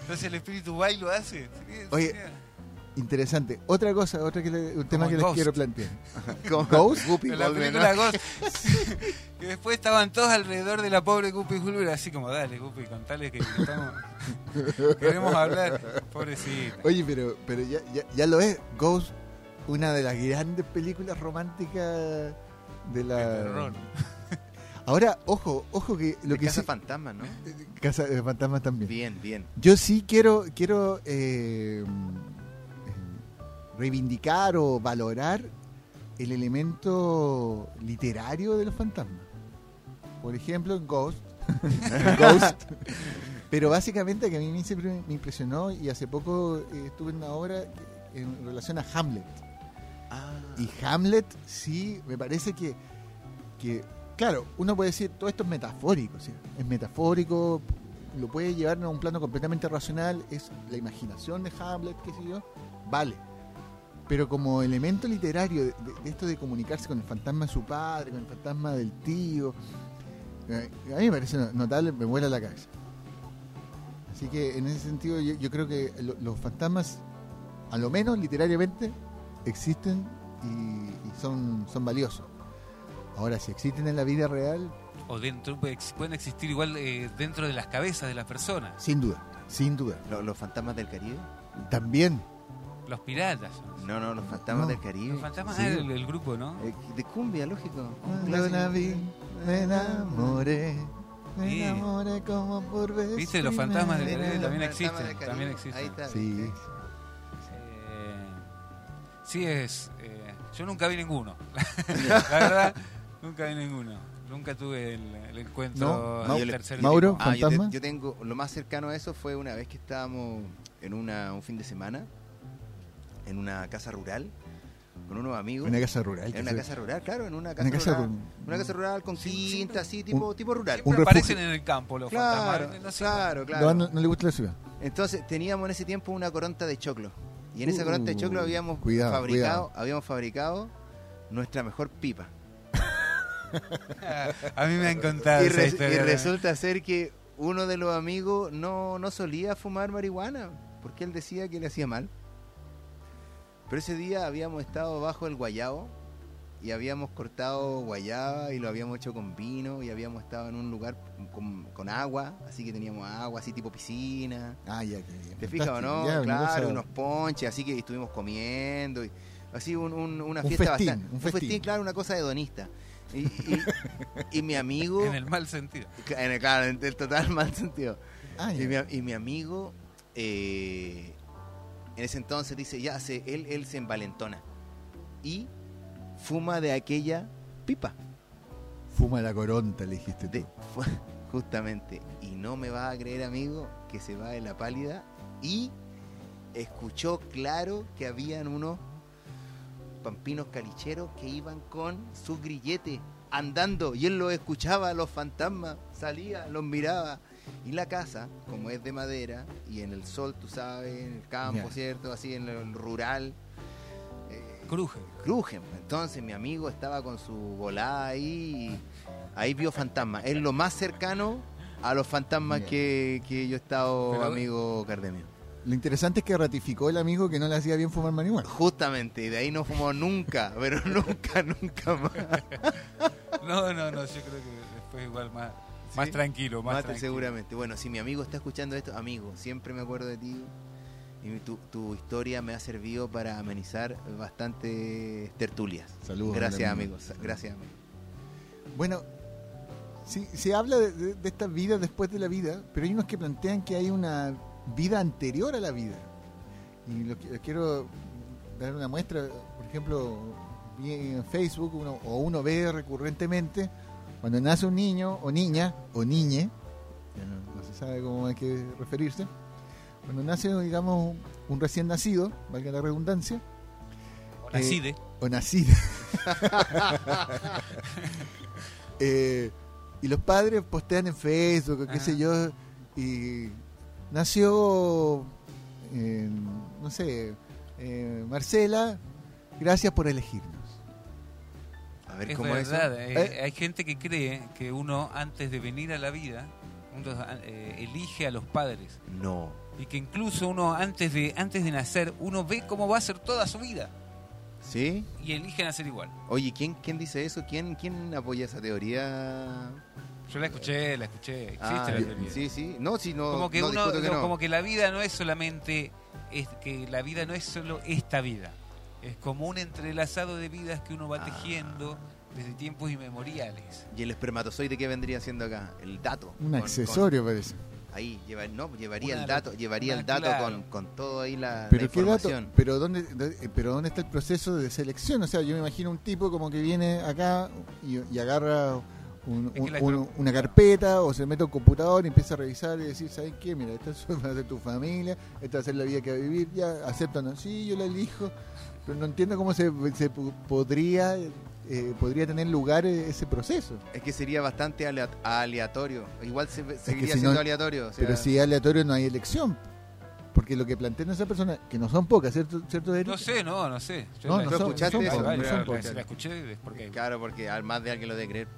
Entonces el espíritu va y lo hace. Oye. Interesante. Otra cosa, otra que le- un tema Como que les quiero plantear. (laughs) Como Ghost? Guppy la Goldberg, película ¿no? Ghost. (laughs) que después estaban todos alrededor de la pobre Guppy Hulber, así como, dale, Guppy, contale que estamos, (laughs) queremos hablar. Pobrecita. Oye, pero, pero ya, ya, ya lo es. Ghost, una de las grandes películas románticas de la. De terror. Ahora, ojo, ojo que lo De que Casa sí- Fantasma, ¿no? Casa de Fantasmas también. Bien, bien. Yo sí quiero, quiero eh, eh, reivindicar o valorar el elemento literario de los fantasmas. Por ejemplo, en Ghost. (laughs) Ghost. Pero básicamente que a mí me siempre me impresionó y hace poco eh, estuve en una obra en relación a Hamlet. Ah, Y Hamlet sí, me parece que, que, claro, uno puede decir, todo esto es metafórico, ¿sí? es metafórico, lo puede llevar a un plano completamente racional, es la imaginación de Hamlet, qué sé yo, vale. Pero como elemento literario de, esto de comunicarse con el fantasma de su padre, con el fantasma del tío, eh, a mí me parece notable, me vuela la cabeza. Así que en ese sentido yo, yo creo que lo- los fantasmas, a lo menos literariamente, existen y, y son, son valiosos. Ahora, si existen en la vida real, O dentro, pueden existir igual eh, dentro de las cabezas de las personas. sin duda, sin duda. ¿lo- ¿Los fantasmas del Caribe? También, Los piratas. No, no, los fantasmas No. del Caribe. Los fantasmas Sí. ah, el, el grupo, ¿no? Eh, de cumbia, lógico. Un cuando la vi, me enamoré, me Sí. enamoré como por vez. ¿Viste? Los fantasmas del Caribe también existen, del Caribe. también existen. Ahí está. Sí. Eh, sí es. eh, yo nunca vi ninguno. (laughs) (laughs) la verdad, nunca vi ninguno. Nunca tuve el, el encuentro No, del Mau- tercer Mauro. Ah, yo, te- ¿Fantasma? yo tengo lo más cercano a eso fue una vez que estábamos en una, un fin de semana en una casa rural con unos amigos. Una casa rural. en una casa rural, claro, en una casa, Una casa rural. ru- Una casa rural con Sí, quinta, siempre- así, tipo, tipo rural. Un Siempre aparecen en el campo los Claro, fantasmas. Claro, No, claro. no, no le gusta la ciudad. Entonces teníamos en ese tiempo una coronta de choclo. Y en esa Uh, coronta de choclo habíamos cuidado, fabricado, habíamos fabricado nuestra mejor pipa. (laughs) A mí me han contado Y, esa res- historia. y resulta ser que uno de los amigos no, no solía fumar marihuana, porque él decía que le hacía mal. Pero ese día habíamos estado bajo el guayabo y habíamos cortado guayaba y lo habíamos hecho con vino y habíamos estado en un lugar con, con agua, así que teníamos agua así tipo piscina. Ah, ya, que bien. ¿Te fijas o no? Ya, claro, unos ponches, así que estuvimos comiendo. Y, así un- un- una Un fiesta festín, bastante. un festín. claro, una cosa hedonista. Y, y- y mi amigo. (laughs) En el mal sentido. en el, claro, en el total mal sentido. Ah. Y mi, y mi amigo, eh, en ese entonces dice, ya, se, él, él se envalentona. Y fuma de aquella pipa. Fuma la coronta, le dijiste tú. De, (laughs) justamente. Y no me vas a creer, amigo, que se va de la pálida. Y escuchó claro que habían unos pampinos calicheros que iban con su grillete andando. Y él los escuchaba, los fantasmas. Salía, los miraba. Y la casa, como es de madera, y en el sol, tú sabes, en el campo. ¿cierto? Así en el rural. eh, Cruje. crujen. Entonces mi amigo estaba con su volada ahí y ahí vio fantasmas. Es lo más cercano a los fantasmas que, que yo he estado, Pero- amigo Cardemio. Lo interesante es que ratificó el amigo que no le hacía bien fumar marihuana. Justamente, y de ahí no fumó nunca, (laughs) pero nunca, nunca más. No, no, no, yo creo que después igual más, más ¿Sí? tranquilo, más Mate, tranquilo. seguramente. Bueno, si mi amigo está escuchando esto, amigo, siempre me acuerdo de ti. Y tu, tu historia me ha servido para amenizar bastantes tertulias. Saludos. Gracias, amigos. Gracias, amigo. Bueno, sí, se habla de, de, de esta vida después de la vida, pero hay unos que plantean que hay una vida anterior a la vida. Y lo, qui- quiero dar una muestra, por ejemplo, en Facebook uno, o uno ve recurrentemente cuando nace un niño o niña o niñe, no, no se sabe cómo hay que referirse, cuando nace, digamos, un recién nacido, valga la redundancia, O Nacide. o nacida. (laughs) Eh, y los padres postean en Facebook, o qué Ajá. sé yo, y nació, eh, no sé, eh, Marcela, gracias por elegirnos. A ver Es cómo es verdad, eso. eh, hay gente que cree que uno antes de venir a la vida, uno eh, elige a los padres. No. Y que incluso uno antes de, antes de nacer, uno ve cómo va a ser toda su vida. ¿Sí? Y elige nacer igual. Oye, ¿quién, quién dice eso? ¿Quién, ¿Quién apoya esa teoría? Yo la escuché, la escuché, existe Ah, la teoría. sí, sí. No, si no, como que no uno, discuto que no, no. como que la vida no es solamente, es que la vida no es solo esta vida. Es como un entrelazado de vidas que uno va Ah. tejiendo desde tiempos inmemoriales. ¿Y el espermatozoide qué vendría siendo acá? El dato. Un Con- accesorio parece. ahí, lleva, no, llevaría Una el dato, llevaría una- el dato claro. con, con todo ahí la, la Pero qué dato, pero dónde, pero dónde está el proceso de selección, o sea, yo me imagino un tipo como que viene acá y, y agarra un- una carpeta o se mete a un computador y empieza a revisar y decir, ¿sabes qué? Mira, esta (laughs) es- va a ser tu familia, esta va a ser la vida que va a vivir, ya, aceptan, sí, yo la elijo, pero no entiendo cómo se, se po- podría eh, podría tener lugar eh, ese proceso. Es que sería bastante alea- aleatorio. Igual se, seguiría si siendo no- aleatorio. o sea, Pero si es aleatorio no hay elección. Porque lo que plantean esas personas, que no son pocas, ¿cierto, ¿cierto Eric? No sé, no, no sé. Yo No, no ¿Tú son- escuchaste son eso? pocas, Vale, no son la- pocas. la- la escuché es porque Claro, porque al más de alguien lo de creer.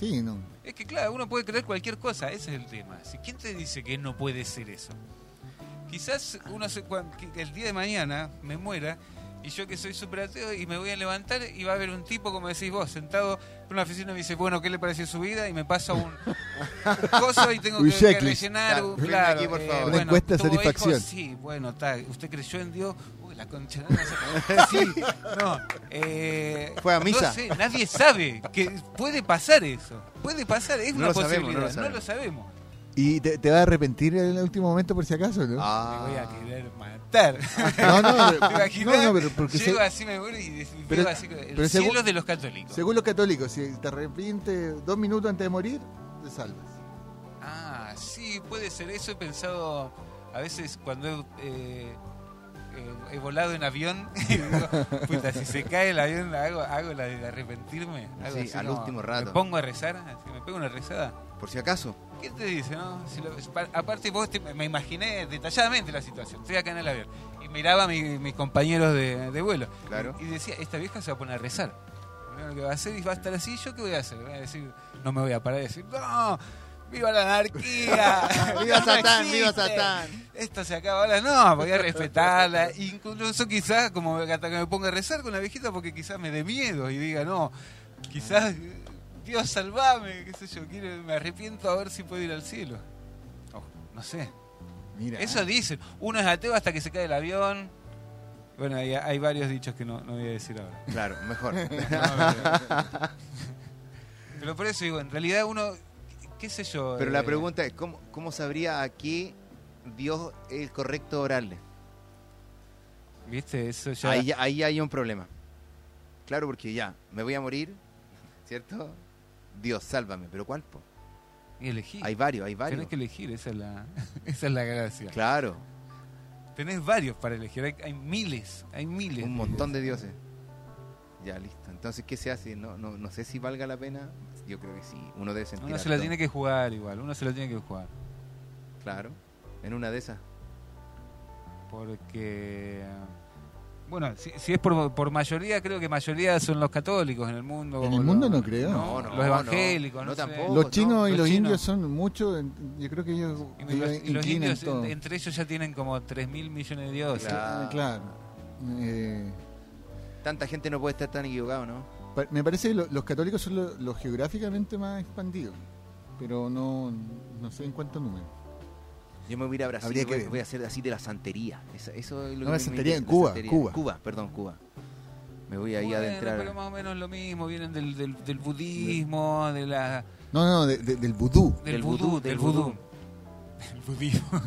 Sí, no. Es que claro, uno puede creer cualquier cosa, ese es el tema. Si, ¿Quién te dice que no puede ser eso? Quizás uno se, cuan- que- que el día de mañana me muera y yo que soy súper ateo y me voy a levantar y va a haber un tipo, como decís vos, sentado en una oficina y me dice, bueno, ¿qué le pareció su vida? Y me pasa un, un coso y tengo (laughs) que, que rellenar. Un- claro, aquí, por eh, favor. Una bueno, encuesta de ¿tuvo satisfacción. Sí, bueno, está. ¿Usted creyó en Dios? La concha. (laughs) Sí, no. eh, Fue a misa. no sé, nadie sabe que puede pasar eso. Puede pasar, es No una sabemos, posibilidad. no lo sabemos. No lo sabemos. ¿Y te, te vas a arrepentir en el último momento por si acaso, no? Ah. Me voy a querer matar. No, no, pero, (laughs) no, no, pero porque Llego se- así, me y Pero- así, el pero cielo según- de los católicos. según los católicos, si te arrepientes dos minutos antes de morir, te salvas. Ah, sí, puede ser. Eso he pensado a veces cuando he, eh, he volado en avión. (laughs) y digo, puta, si se cae el avión, hago, hago la de arrepentirme. Hago Sí, así al como- último rato. Me pongo a rezar, así, me pego una rezada. Por si acaso. ¿Qué te dice, no? Si lo- aparte vos te- me imaginé detalladamente la situación. Estoy acá en el avión y miraba a mi- mis compañeros de, de vuelo. Claro. Y, y decía, esta vieja se va a poner a rezar. Primero que va a hacer y va a estar así, ¿yo qué voy a hacer? Voy a decir, no me voy a parar y decir, ¡No! ¡Viva la anarquía! (laughs) ¡Viva (laughs) No Satán! ¡Viva. Satán! Esto se acaba ahora. No, voy a respetarla. Incluso quizás, como hasta que me ponga a rezar con la viejita, porque quizás me dé miedo y diga, no, quizás, Dios salvame, qué sé yo, quiero, me arrepiento a ver si puedo ir al cielo. Oh, no sé. Mira. Eso dicen. Uno es ateo hasta que se cae el avión. Bueno, hay, hay varios dichos que no, no voy a decir ahora. Claro, mejor. (laughs) Pero por eso digo, en realidad uno, qué sé yo. Pero la eh, pregunta es, ¿cómo, cómo sabría a qué Dios es el correcto orarle? ¿Viste? Eso ya. Ahí, hay un problema. Claro, porque ya, me voy a morir, ¿cierto? Dios, sálvame. ¿Pero cuál? po? Y. Hay varios, hay varios. Tenés que elegir, esa es la, (laughs) esa es la gracia. Claro, Tenés varios para elegir, hay, hay miles, hay miles. un montón de dioses. Ya, listo. Entonces, ¿qué se hace? No, no, no sé si valga la pena. Yo creo que sí. Uno debe sentir Uno se la tiene que jugar igual, uno se la tiene que jugar. Claro, en una de esas. Porque, bueno, si, si es por, por mayoría, creo que mayoría son los católicos en el mundo. En el Los- mundo no creo. No, no, los evangélicos, no, no, no sé. tampoco. los chinos no, y los los chinos. indios son muchos, yo creo que ellos Y los, y los inclinan indios, todo. entre ellos ya tienen como 3 mil millones de dioses. Claro. Claro. Eh, Tanta gente no puede estar tan equivocado, ¿no? me parece que lo- los católicos son lo- los geográficamente más expandidos, pero no, no sé en cuánto número. Yo me voy a ir a Brasil Habría y voy, que ver. voy a hacer así de la santería. Eso, eso es lo No, que la me- santería en la Cuba, santería. Cuba. Cuba, perdón, Cuba. Me voy ahí a Bueno, adentrar. pero más o menos lo mismo, vienen del, del, del budismo, de la, No, no, de- de- del vudú. del, Del vudú, vudú, del vudú. vudú. (laughs) el budismo,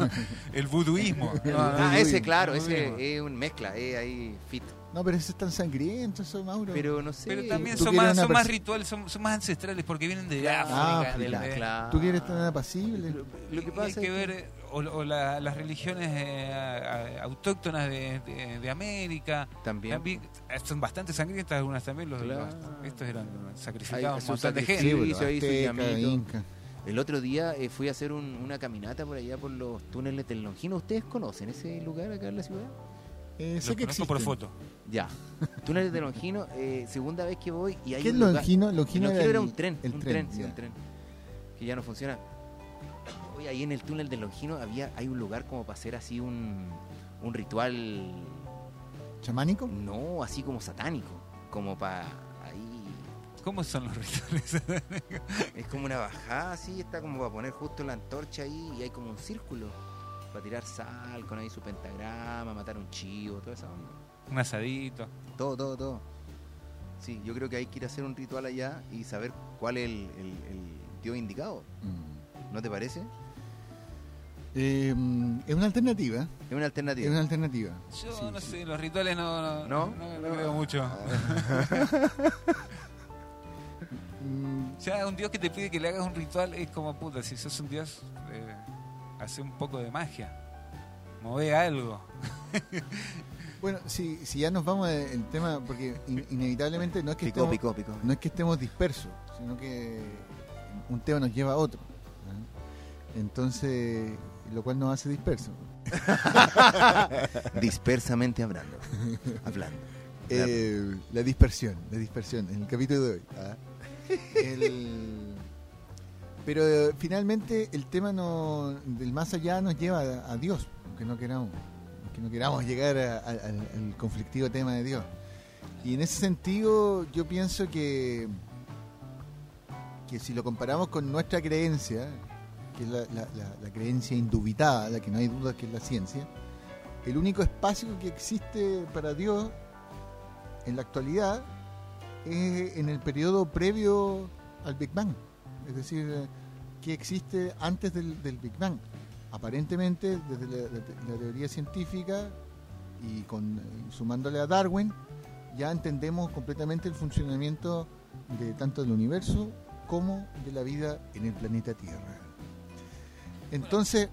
el vuduismo. No, no, Ah, ese, claro, ese es un mezcla, es ahí fit. No, pero ese es tan sangriento, eso, Mauro. Pero no sé. Pero también son más, son más rituales, son, son más ancestrales porque vienen de Claro, África. África, del- de- claro. Tú que eres tan apacible. Lo, lo que pasa hay es que ver o, o la- las religiones eh, autóctonas de, de- de América también. también eh, son bastante sangrientas algunas también los, Claro. los- estos eran sacrificados un montón de gente. El otro día eh, fui a hacer un- una caminata por allá por los túneles del Longino. ¿Ustedes conocen ese lugar acá en la ciudad? Eh, sé que conozco por foto Ya. túneles del Longino, eh, segunda vez que voy y hay ¿Qué es un lugar- Longino? Longino, Longino era el- un tren, el un tren, tren, sí, ya. un tren. Que ya no funciona. Hoy ahí en el túnel del Longino había, hay un lugar como para hacer así un, un ritual, ¿Chamánico? no así como satánico, como para ahí. ¿cómo son los rituales? Es como una bajada así, está como para poner justo la antorcha ahí y hay como un círculo. Para tirar sal, con ahí su pentagrama, matar un chivo, toda esa onda. un asadito Todo, todo, todo. Sí, yo creo que hay que ir a hacer un ritual allá y saber cuál es el, el- el dios indicado. Mm. ¿No te parece? Eh, es una alternativa. Es una alternativa. Es una alternativa. yo Sí, no sí. sé los rituales no no, ¿No? no- no creo mucho Mm, (laughs) ya un dios que te pide que le hagas un ritual es como puta si sos un dios eh, hace un poco de magia move algo (laughs) Bueno, si, si ya nos vamos del tema, porque in- inevitablemente no es que estemos, no es que estemos dispersos, sino que un tema nos lleva a otro. Entonces, lo cual nos hace dispersos. (laughs) Dispersamente hablando. hablando. Eh, la dispersión, la dispersión, en el capítulo de hoy. ¿ah? El- pero eh, finalmente el tema no, del más allá nos lleva a, Dios, aunque no queramos, aunque no queramos llegar al, conflictivo tema de Dios. Y en ese sentido yo pienso que, que si lo comparamos con nuestra creencia, que es la- la creencia indubitada, la que no hay duda que es la ciencia, el único espacio que existe para Dios en la actualidad es en el periodo previo al Big Bang, es decir, eh, que existe antes del, Big Bang. Aparentemente, desde la, teoría científica y y sumándole a Darwin, ya entendemos completamente el funcionamiento de tanto del universo como de la vida en el planeta Tierra. Entonces,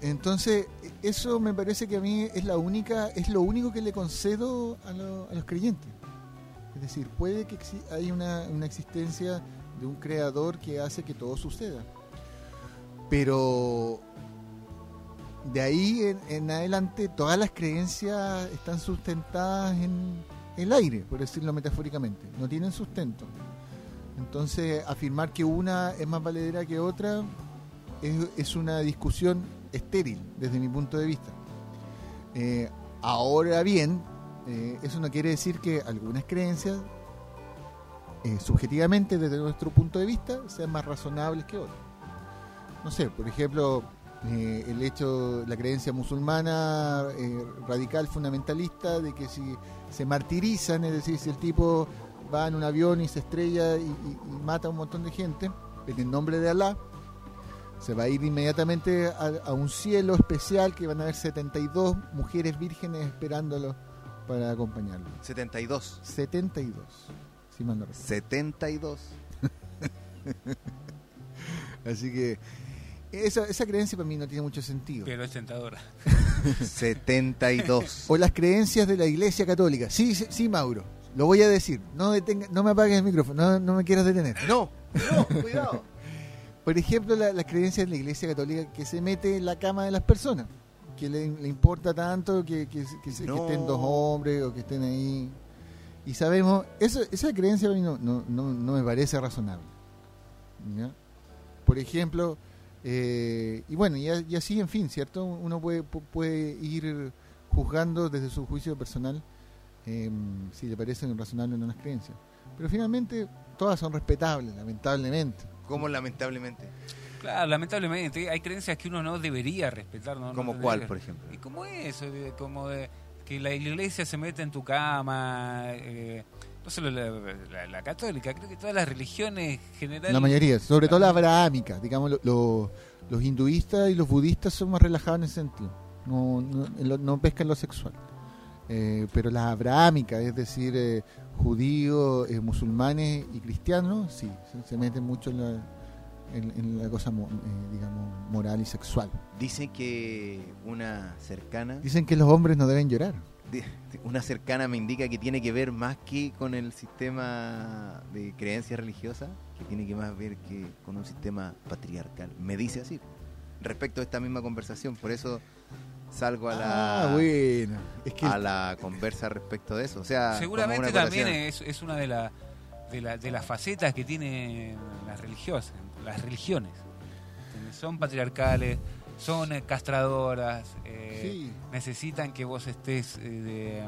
entonces eso me parece que a mí es la única, es lo único que le concedo a, a los creyentes. Es decir, puede que exi- hay una, una existencia de un creador que hace que todo suceda. Pero de ahí en, adelante todas las creencias están sustentadas en el aire, por decirlo metafóricamente. No tienen sustento. Entonces, afirmar que una es más valedera que otra es, es una discusión estéril desde mi punto de vista. Eh, ahora bien, eh, eso no quiere decir que algunas creencias, eh, subjetivamente desde nuestro punto de vista, sean más razonables que otras. No sé, por ejemplo, eh, el hecho, la creencia musulmana eh, radical fundamentalista de que si se martirizan, es decir, si el tipo va en un avión y se estrella y, y- y mata a un montón de gente en el nombre de Alá, se va a ir inmediatamente a, a un cielo especial que van a haber 72 mujeres vírgenes esperándolo para acompañarlo. 72. 72, no recuerdo. 72. Así que esa, esa creencia para mí no tiene mucho sentido. pero es tentadora (laughs) (laughs) 72. O las creencias de la Iglesia Católica. Sí, sí, sí, Mauro, lo voy a decir. No, detenga, no me apagues el micrófono, no, no me quieras detener. No, no, cuidado. (laughs) Por ejemplo, la- las creencias de la Iglesia Católica que se mete en la cama de las personas, que le, le importa tanto que, que, que se- que No. estén dos hombres o que estén ahí. Y sabemos, eso, esa creencia a mí no, no, no, no me parece razonable. ¿ya? Por ejemplo, eh, y bueno, y, a- y así, en fin, ¿cierto? Uno puede, pu- puede ir juzgando desde su juicio personal eh, si le parecen razonables o no las creencias. Pero finalmente, todas son respetables, lamentablemente. Como lamentablemente. claro lamentablemente hay creencias que uno no debería respetar ¿no? No ¿Como debería- cuál, por ejemplo? y como eso de- como de que la iglesia se mete en tu cama eh, no solo la, católica creo que todas las religiones generales La mayoría, sobre todo la abrahámica, digamos, lo- lo- Los hinduistas y los budistas son más relajados en ese sentido. No, no, no pescan lo sexual. Eh, pero las abrahámicas, es decir, eh, judíos, musulmanes y cristianos, sí, se, se meten mucho en la, en, en la cosa, eh, digamos, moral y sexual. Dicen que una cercana, Dicen que los hombres no deben llorar. una cercana me indica que tiene que ver más que con el sistema de creencia religiosa, que tiene que más ver que con un sistema patriarcal. Me dice así, respecto a esta misma conversación. Por eso salgo a la, Ah, bueno. Es que a la conversa respecto de eso. O sea, Seguramente también es, es una de, la- de, la- de las facetas que tienen las religiosas, las religiones. ¿Entendés? Son patriarcales, son eh, castradoras, eh, Sí. necesitan que vos estés eh,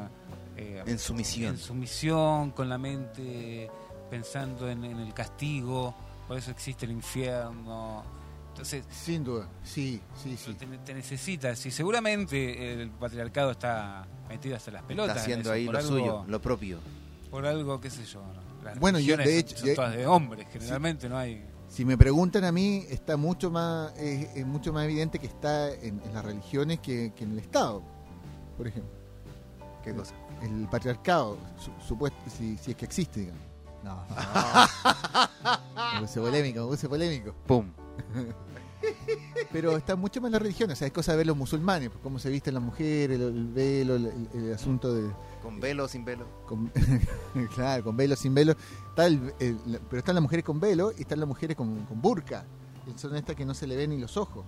de, en sumisión. en sumisión, con la mente pensando en, en el castigo, por eso existe el infierno. Entonces, Sin duda, sí, sí, sí. te, te necesitas, y seguramente el patriarcado está metido hasta las pelotas. Está en haciendo eso, ahí lo algo- suyo, lo propio. por algo, qué sé yo. ¿no? Las Bueno, yo, de hecho, son, yo- todas de hombres, generalmente no hay. Si me preguntan a mí, está mucho más, es, es mucho más evidente que está en, en las religiones que, que en el Estado, por ejemplo. ¿Qué cosa? El patriarcado, su- supuesto, si, si es que existe, digamos. No. (laughs) me puse polémico, me puse polémico. ¡Pum! (laughs) Pero está mucho más en las religiones, o sea, es cosa de ver los musulmanes, pues, cómo se visten las mujeres, el, el velo, el, el- el asunto de... ¿Con velo o sin velo? con- (laughs) claro, con velo, sin velo. Está el- el- la- pero están las mujeres con velo y están las mujeres con, con burka. Son estas que no se le ven ni los ojos.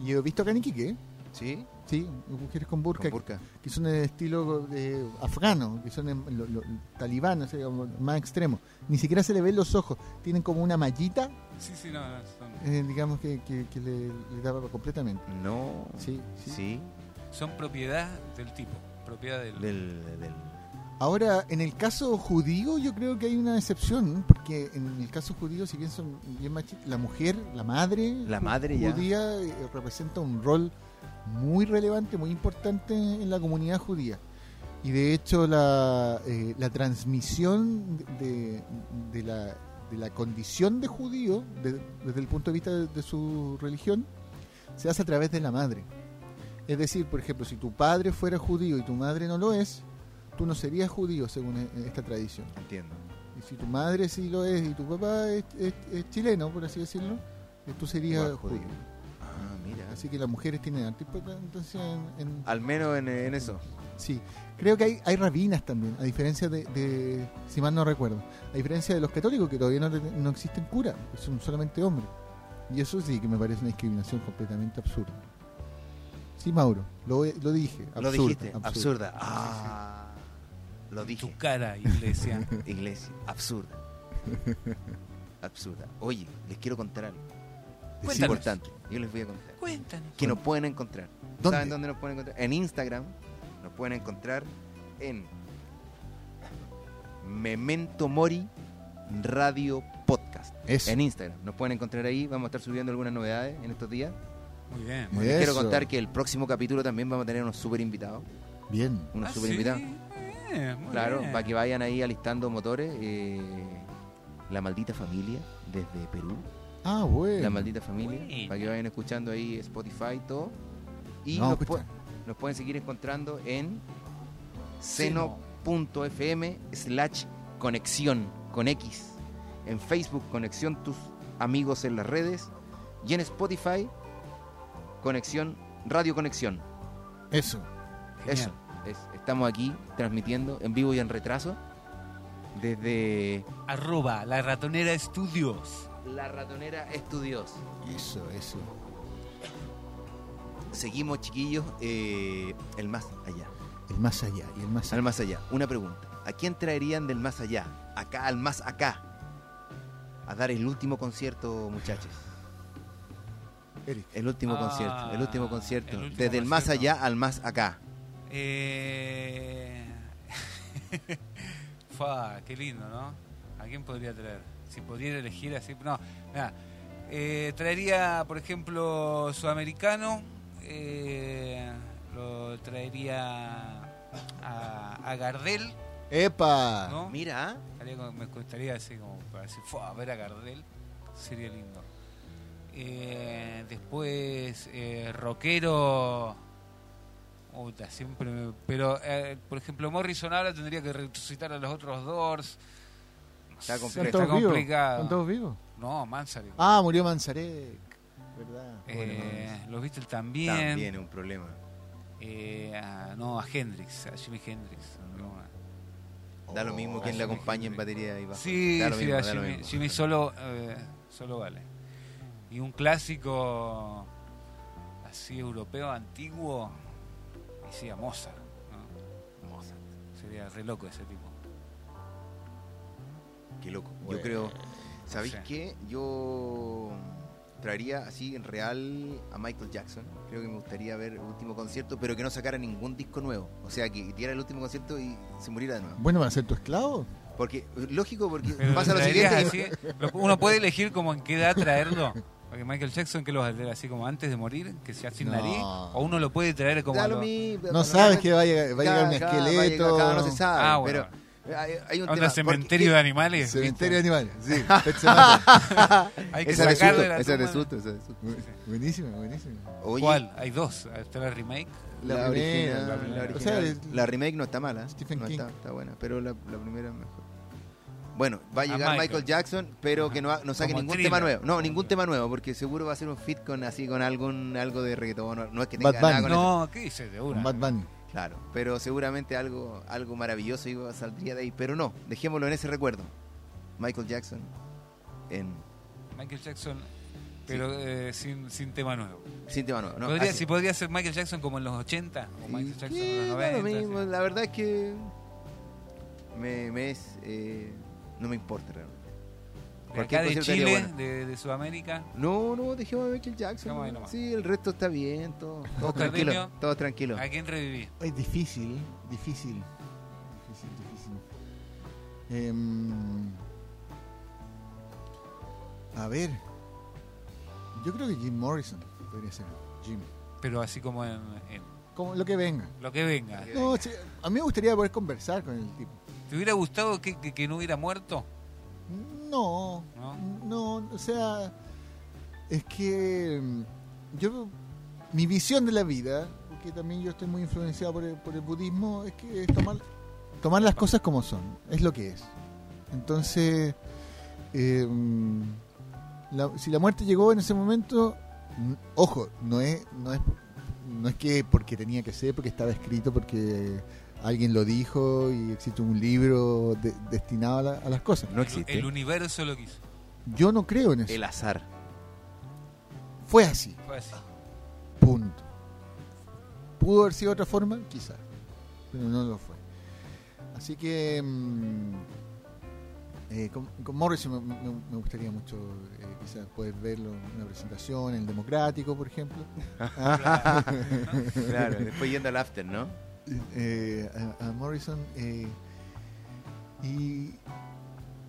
Y yo he visto acá en Iquique, ¿Sí? sí, mujeres con burka, Con burka. que son de estilo eh, afgano, que son lo- lo- talibanes, o sea, como más extremos. Ni siquiera se le ven los ojos, tienen como una mallita, Sí, sí, no, son, eh, digamos, que, que- que le, le tapa completamente. No. Sí, sí. Sí. son propiedad del tipo, propiedad del. Del, del- Ahora, en el caso judío, yo creo que hay una excepción, porque en el caso judío, si bien son bien machistas, la mujer, la madre, La madre judía eh, representa un rol muy relevante, muy importante en la comunidad judía. Y de hecho, la, eh, la transmisión de, de la, de la condición de judío, de- desde el punto de vista de su religión, se hace a través de la madre. Es decir, por ejemplo, si tu padre fuera judío y tu madre no lo es, tú no serías judío según e- esta tradición. Entiendo. Y si tu madre sí lo es y tu papá es, es- es chileno, por así decirlo, eh, tú serías Igual judío. judío. Ah, mira. Así que las mujeres tienen harta importancia en, en- Al menos en, en eso. Sí, creo que hay, hay rabinas también, a diferencia de, de- si mal no recuerdo, a diferencia de los católicos que todavía no, no existen curas, son solamente hombres. Y eso sí que me parece una discriminación completamente absurda. Sí, Mauro, lo, lo dije. lo absurda, dijiste. absurda. Absurda. Ah. Lo tu dije. cara, iglesia. (laughs) Iglesia. Absurda. Absurda. Oye, les quiero contar algo. Es importante. Yo les voy a contar. Cuéntanos. Que nos pueden encontrar. ¿Dónde? ¿Saben dónde nos pueden encontrar? En Instagram. Nos pueden encontrar en Memento Mori Radio Podcast. Eso. En Instagram. Nos pueden encontrar ahí. Vamos a estar subiendo algunas novedades en estos días. Muy bien. Muy Les quiero contar que el próximo capítulo también vamos a tener unos super invitados. Bien. Unos Ah, super sí. invitados. Muy Claro, bien. para que vayan ahí alistando motores. eh, la maldita familia desde Perú. Ah, bueno. La maldita familia. Bueno. Para que vayan escuchando ahí Spotify y todo. Y No, nos, escucha. pu- nos pueden seguir encontrando en seno.fm slash conexión con X. En Facebook, conexión tus amigos en las redes. Y en Spotify, conexión, radio conexión. Eso. Genial. Eso. Es, estamos aquí transmitiendo en vivo y en retraso. Desde Arroba la ratonera estudios. La Ratonera Estudios. Eso, eso. Seguimos, chiquillos, eh, el más allá. El más allá y el más Al allá. más allá. Una pregunta. ¿A quién traerían del más allá? Acá, al más acá. A dar el último concierto, muchachos. Eric. El último Ah, concierto. El último concierto. el último Desde el más concierto. allá al más acá. Eh... (laughs) Fa, qué lindo, ¿no? ¿A quién podría traer? Si pudiera elegir así. No, mira. eh, traería, por ejemplo, Sudamericano. eh, lo traería a, a Gardel, ¡Epa! ¿no? Mira, me gustaría así como para decir, "Fua, a ver a Gardel, sería lindo. Eh, Después, eh, rockero. Puta, siempre. me- Pero, eh, por ejemplo, Morrison ahora tendría que resucitar a los otros Doors. Está complicado. ¿Están todos vivos? complicado. ¿Están todos vivos? No, Manzarek. Ah, murió Manzarek. ¿Verdad? Eh, Bueno, los Beatles también. También es un problema. Eh, a- no, a Hendrix, a Jimi Hendrix. No, Da lo mismo quien le acompañe en batería y bajo. Sí, da lo sí, mismo, a da lo Jimmy, mismo. Jimmy solo, eh, solo vale. Y un clásico así europeo antiguo, y sí, a Mozart. ¿no? Mozart. Sería re loco ese tipo. Qué loco. Yo creo. ¿Sabéis Sí. qué? Yo traería así en real a Michael Jackson. Creo que me gustaría ver el último concierto, pero que no sacara ningún disco nuevo. O sea, que diera el último concierto y se muriera de nuevo. Bueno, ¿van a ser tu esclavo? Porque, lógico, porque Pero pasa lo siguiente. así- uno puede elegir como en qué edad traerlo. Porque Michael Jackson, que lo va a traer así como antes de morir, que sea sin No. nariz, o uno lo puede traer como. Lo No sabes que va a llegar, va a llegar un esqueleto. no se sabe. Ah, bueno. Pero hay, hay un tema. cementerio porque- de animales. Cementerio de animales, sí. (laughs) Hay que Ese es sacarle de la ese ese susto. Bu- Buenísimo, buenísimo. Oye, ¿Cuál? Hay dos. Está la remake. La, La original, la, la original. o sea, La remake no está mala. Stephen no King. Está, está buena, pero la, la primera es mejor. Bueno, va a A llegar Michael. Michael. Jackson, pero que no, no saque Como ningún thriller. tema nuevo. No, ningún tema nuevo, porque seguro va a ser un fit con así con algún algo de reggaetón. No, no es que tenga Bad nada Bunny. con eso. No, ¿qué dices de una? Bad Bunny. Claro, pero seguramente algo algo maravilloso iba- saldría de ahí. Pero no, dejémoslo en ese recuerdo. Michael Jackson en Michael Jackson, pero eh, sin, sin tema nuevo. sin tema nuevo. ¿no? podría, Así- si podría ser Michael Jackson como en los 80 o Michael Jackson en los da lo 90. mismo, sí. La verdad es que me, me es eh, no me importa realmente. De Cualquier acá de Chile, bueno. de, de Sudamérica. No, no, dejemos a Michael Jackson. ¿no? nomás. Sí, el resto está bien, todo, todo tranquilo, todo tranquilo. ¿A quién reviví? Es difícil, difícil. Difícil, difícil. Em, a ver. Yo creo que Jim Morrison podría ser. Jim. Pero así como en, en Como lo que venga. lo que venga. No, a mí me gustaría poder conversar con el tipo. ¿Te hubiera gustado que, que- que no hubiera muerto? No, ¿No? no, o sea, es que mm, yo, mi visión de la vida, porque también yo estoy muy influenciado por el, por el budismo, es que es tomar, tomar las cosas como son, es lo que es. Entonces, eh, mm, la- si la muerte llegó en ese momento, ojo, no es, no es, no es que porque tenía que ser, porque estaba escrito, porque alguien lo dijo y existe un libro de- destinado a, la- a las cosas. No existe. El universo lo quiso. Yo no creo en eso. El azar. Fue así, Fue así. punto. ¿Pudo haber sido de otra forma? Quizás, pero no lo fue. Así que mm, eh, con, con Morrison me, me- me gustaría mucho eh, quizás poder verlo en una presentación, en el Democrático, por ejemplo. (laughs) Claro, después yendo al after, ¿no? Eh, a, a Morrison eh, y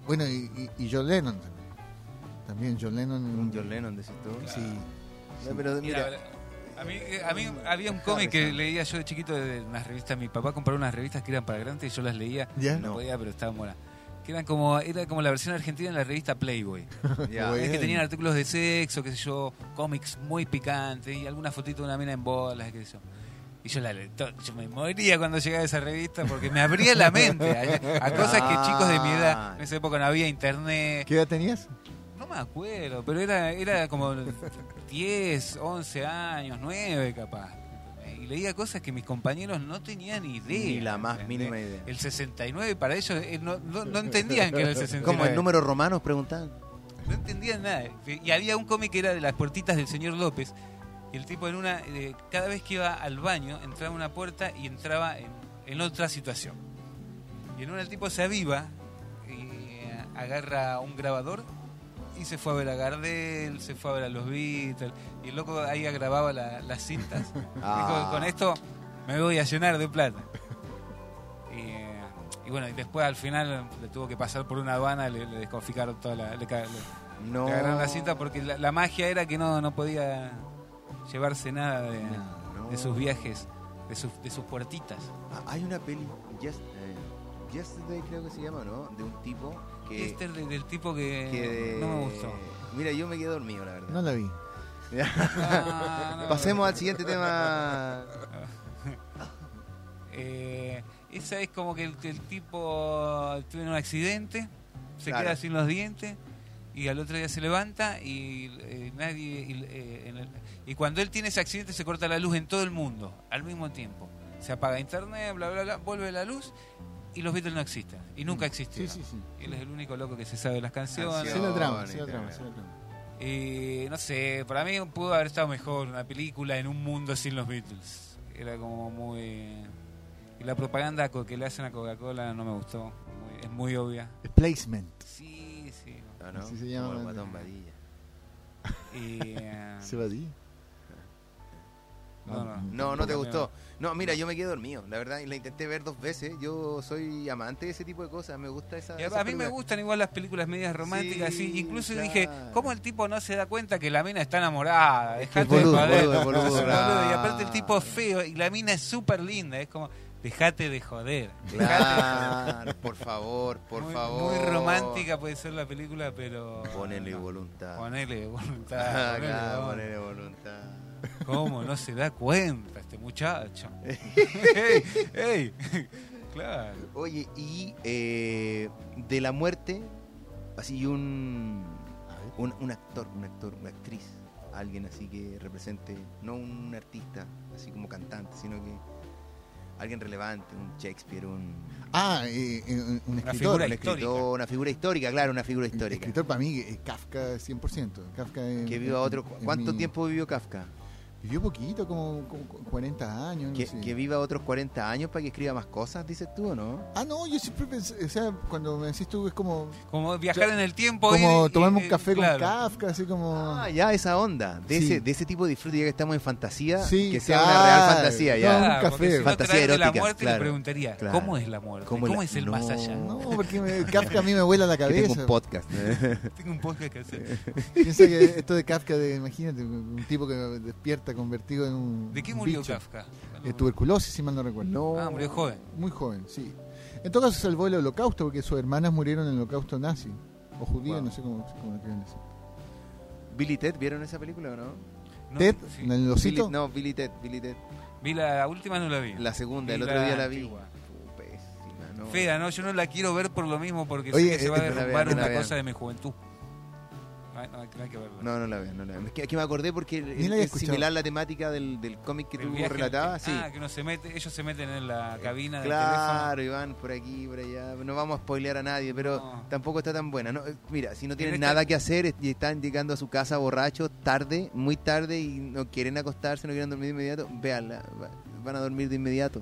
bueno, y, y- y John Lennon también. También John Lennon. Un John Lennon, decís tú. Sí. No, pero Mira, mira, a mí, eh, a mí había un cómic que leía yo de chiquito de unas revistas. Mi papá compró unas revistas que eran para grandes y yo las leía. ¿Ya? No No. podía, pero estaban buenas. Que eran como, era como la versión argentina de la revista Playboy. (laughs) Es que tenían artículos de sexo, qué sé yo, cómics muy picantes y alguna fotito de una mina en bolas, qué sé yo. Y yo la yo me moría cuando llegaba esa revista porque me abría la mente a, a cosas que chicos de mi edad, en esa época no había internet, ¿Qué edad tenías? no me acuerdo, pero era, era como 10, 11 años, 9 capaz. Y leía cosas que mis compañeros no tenían idea. Ni la más ¿entendés? mínima idea. El 69 para ellos eh, no, no, no entendían que era el 69. Como el número romano preguntaban. No entendían nada. Y había un cómic que era de las puertitas del señor López. Y el tipo en una, eh, cada vez que iba al baño, entraba a una puerta y entraba en, en otra situación. Y en una el tipo se aviva y eh, agarra un grabador y se fue a ver a Gardel, se fue a ver a los Beatles. Y el loco ahí grababa la- las cintas. (laughs) Ah. Dijo, con esto me voy a llenar de plata. Y, y bueno, y después al final le tuvo que pasar por una aduana, le, le desconficaron toda la... Le, ca- le- No. le agarraron la cinta porque la, la magia era que no, no podía llevarse nada de, No. de sus viajes, de sus, de sus puertitas. Ah, Hay una peli, Yes- eh, Yesterday creo que se llama, ¿no? De un tipo que... Este es de- del tipo que, que no me gustó. Mira, yo me quedé dormido, la verdad. No la vi. (laughs) No. Pasemos al siguiente tema. (laughs) Eh, esa es como que el, el tipo tuvo un accidente, se Claro. queda sin los dientes y al otro día se levanta y eh, nadie y, eh, en el- y cuando él tiene ese accidente se corta la luz en todo el mundo al mismo tiempo. Se apaga internet, bla bla bla, vuelve la luz y los Beatles no existen y nunca Sí, existieron. sí, sí. Él es el único loco que se sabe las canciones. Sí Canciones. la trama, sí sí. Y no sé, para mí pudo haber estado mejor una película en un mundo sin los Beatles. Era como muy. Y la propaganda que le hacen a Coca-Cola no me gustó. Muy- es muy obvia. Placement. Sí, sí. No, no, Así se llama, como el Badilla. Y, (laughs) ¿Se va a ti? No, no, No, no te gustó. No, mira, yo me quedé dormido, la verdad, y la intenté ver dos veces. Yo soy amante de ese tipo de cosas, me gusta esa. A, esa a mí me gustan igual las películas medias románticas. Sí, Sí, incluso claro. dije, ¿cómo el tipo no se da cuenta que la mina está enamorada? Dejate boludo, de joder. boludo, boludo. Y aparte el tipo es feo y la mina es súper linda. Es como, dejate de joder. Claro, por favor, por muy, favor. Muy romántica puede ser la película, pero. Ponele no. voluntad. Ponele Ah, (laughs) voluntad. ponele claro, ponele voluntad. ¿Cómo no se da cuenta este muchacho? (laughs) ¡Ey! ¡Ey! Claro. Oye, y eh, de la muerte, así un, un, un actor, un actor, una actriz, alguien así que represente, no un artista, así como cantante, sino que alguien relevante, un Shakespeare, un, Ah, eh, eh, un escritor. figura un escritor, una figura histórica, claro, una figura histórica. Escritor para mí, eh, Kafka 100%. Kafka es- Que viva otro. es ¿Cuánto mi- tiempo vivió Kafka? Vivió poquito, como, como 40 años. no Que, sé. que viva otros 40 años para que escriba más cosas, dices tú, ¿o no? Ah, no, yo siempre pensé, o sea, cuando me decís tú, es como, Como viajar en el tiempo. como tomarme un café claro. con Kafka, así como... Ah, ya, esa onda. De, Sí. ese, de ese tipo de disfrute, ya que estamos en fantasía, Sí, que sea una claro. real fantasía, ya. No, un Claro, café. si no Fantasía de la erótica, muerte claro. le preguntaría, Claro. ¿cómo es la muerte? ¿Cómo ¿Cómo, la- es el no. más allá? No, porque me- (laughs) Kafka a mí me vuela la Que tengo cabeza. un podcast. (laughs) Tengo un podcast que hacer. Piensa que esto de Kafka, de, imagínate, un tipo que despierta convertido en un ¿De qué murió bicho. Kafka? Eh, tuberculosis, si mal no recuerdo. no. Ah, murió joven. Muy joven, sí. En todo caso salvó el holocausto porque sus hermanas murieron en el holocausto nazi. O judío, Wow. no sé cómo, cómo lo quieren decir. Billy Ted, ¿vieron esa película o no? No, Ted, sí. en el osito. Billy- no, Billy Ted, Billy Ted. Vi la última, no la vi. La segunda, Vi el otro la día la vi. antigua. Pésima, no. Fea, no, yo no la quiero ver por lo mismo porque sé Oye, que se va a eh, derrumbar una vean. cosa de mi juventud. No, no hay- no hay que verla. No, no la vean, no la vean. Es que, es que me acordé porque Ni la es, es similar la temática del, del cómic que El tú relatabas. que- Sí. Ah, que uno se mete, ellos se meten en la cabina del Claro, y van por aquí, por allá. No vamos a spoilear a nadie, pero No. tampoco está tan buena. No, eh, mira, si no tienen nada que hacer es- y están llegando a su casa borrachos tarde, muy tarde y no quieren acostarse, no quieren dormir de inmediato, véanla. va- Van a dormir de inmediato.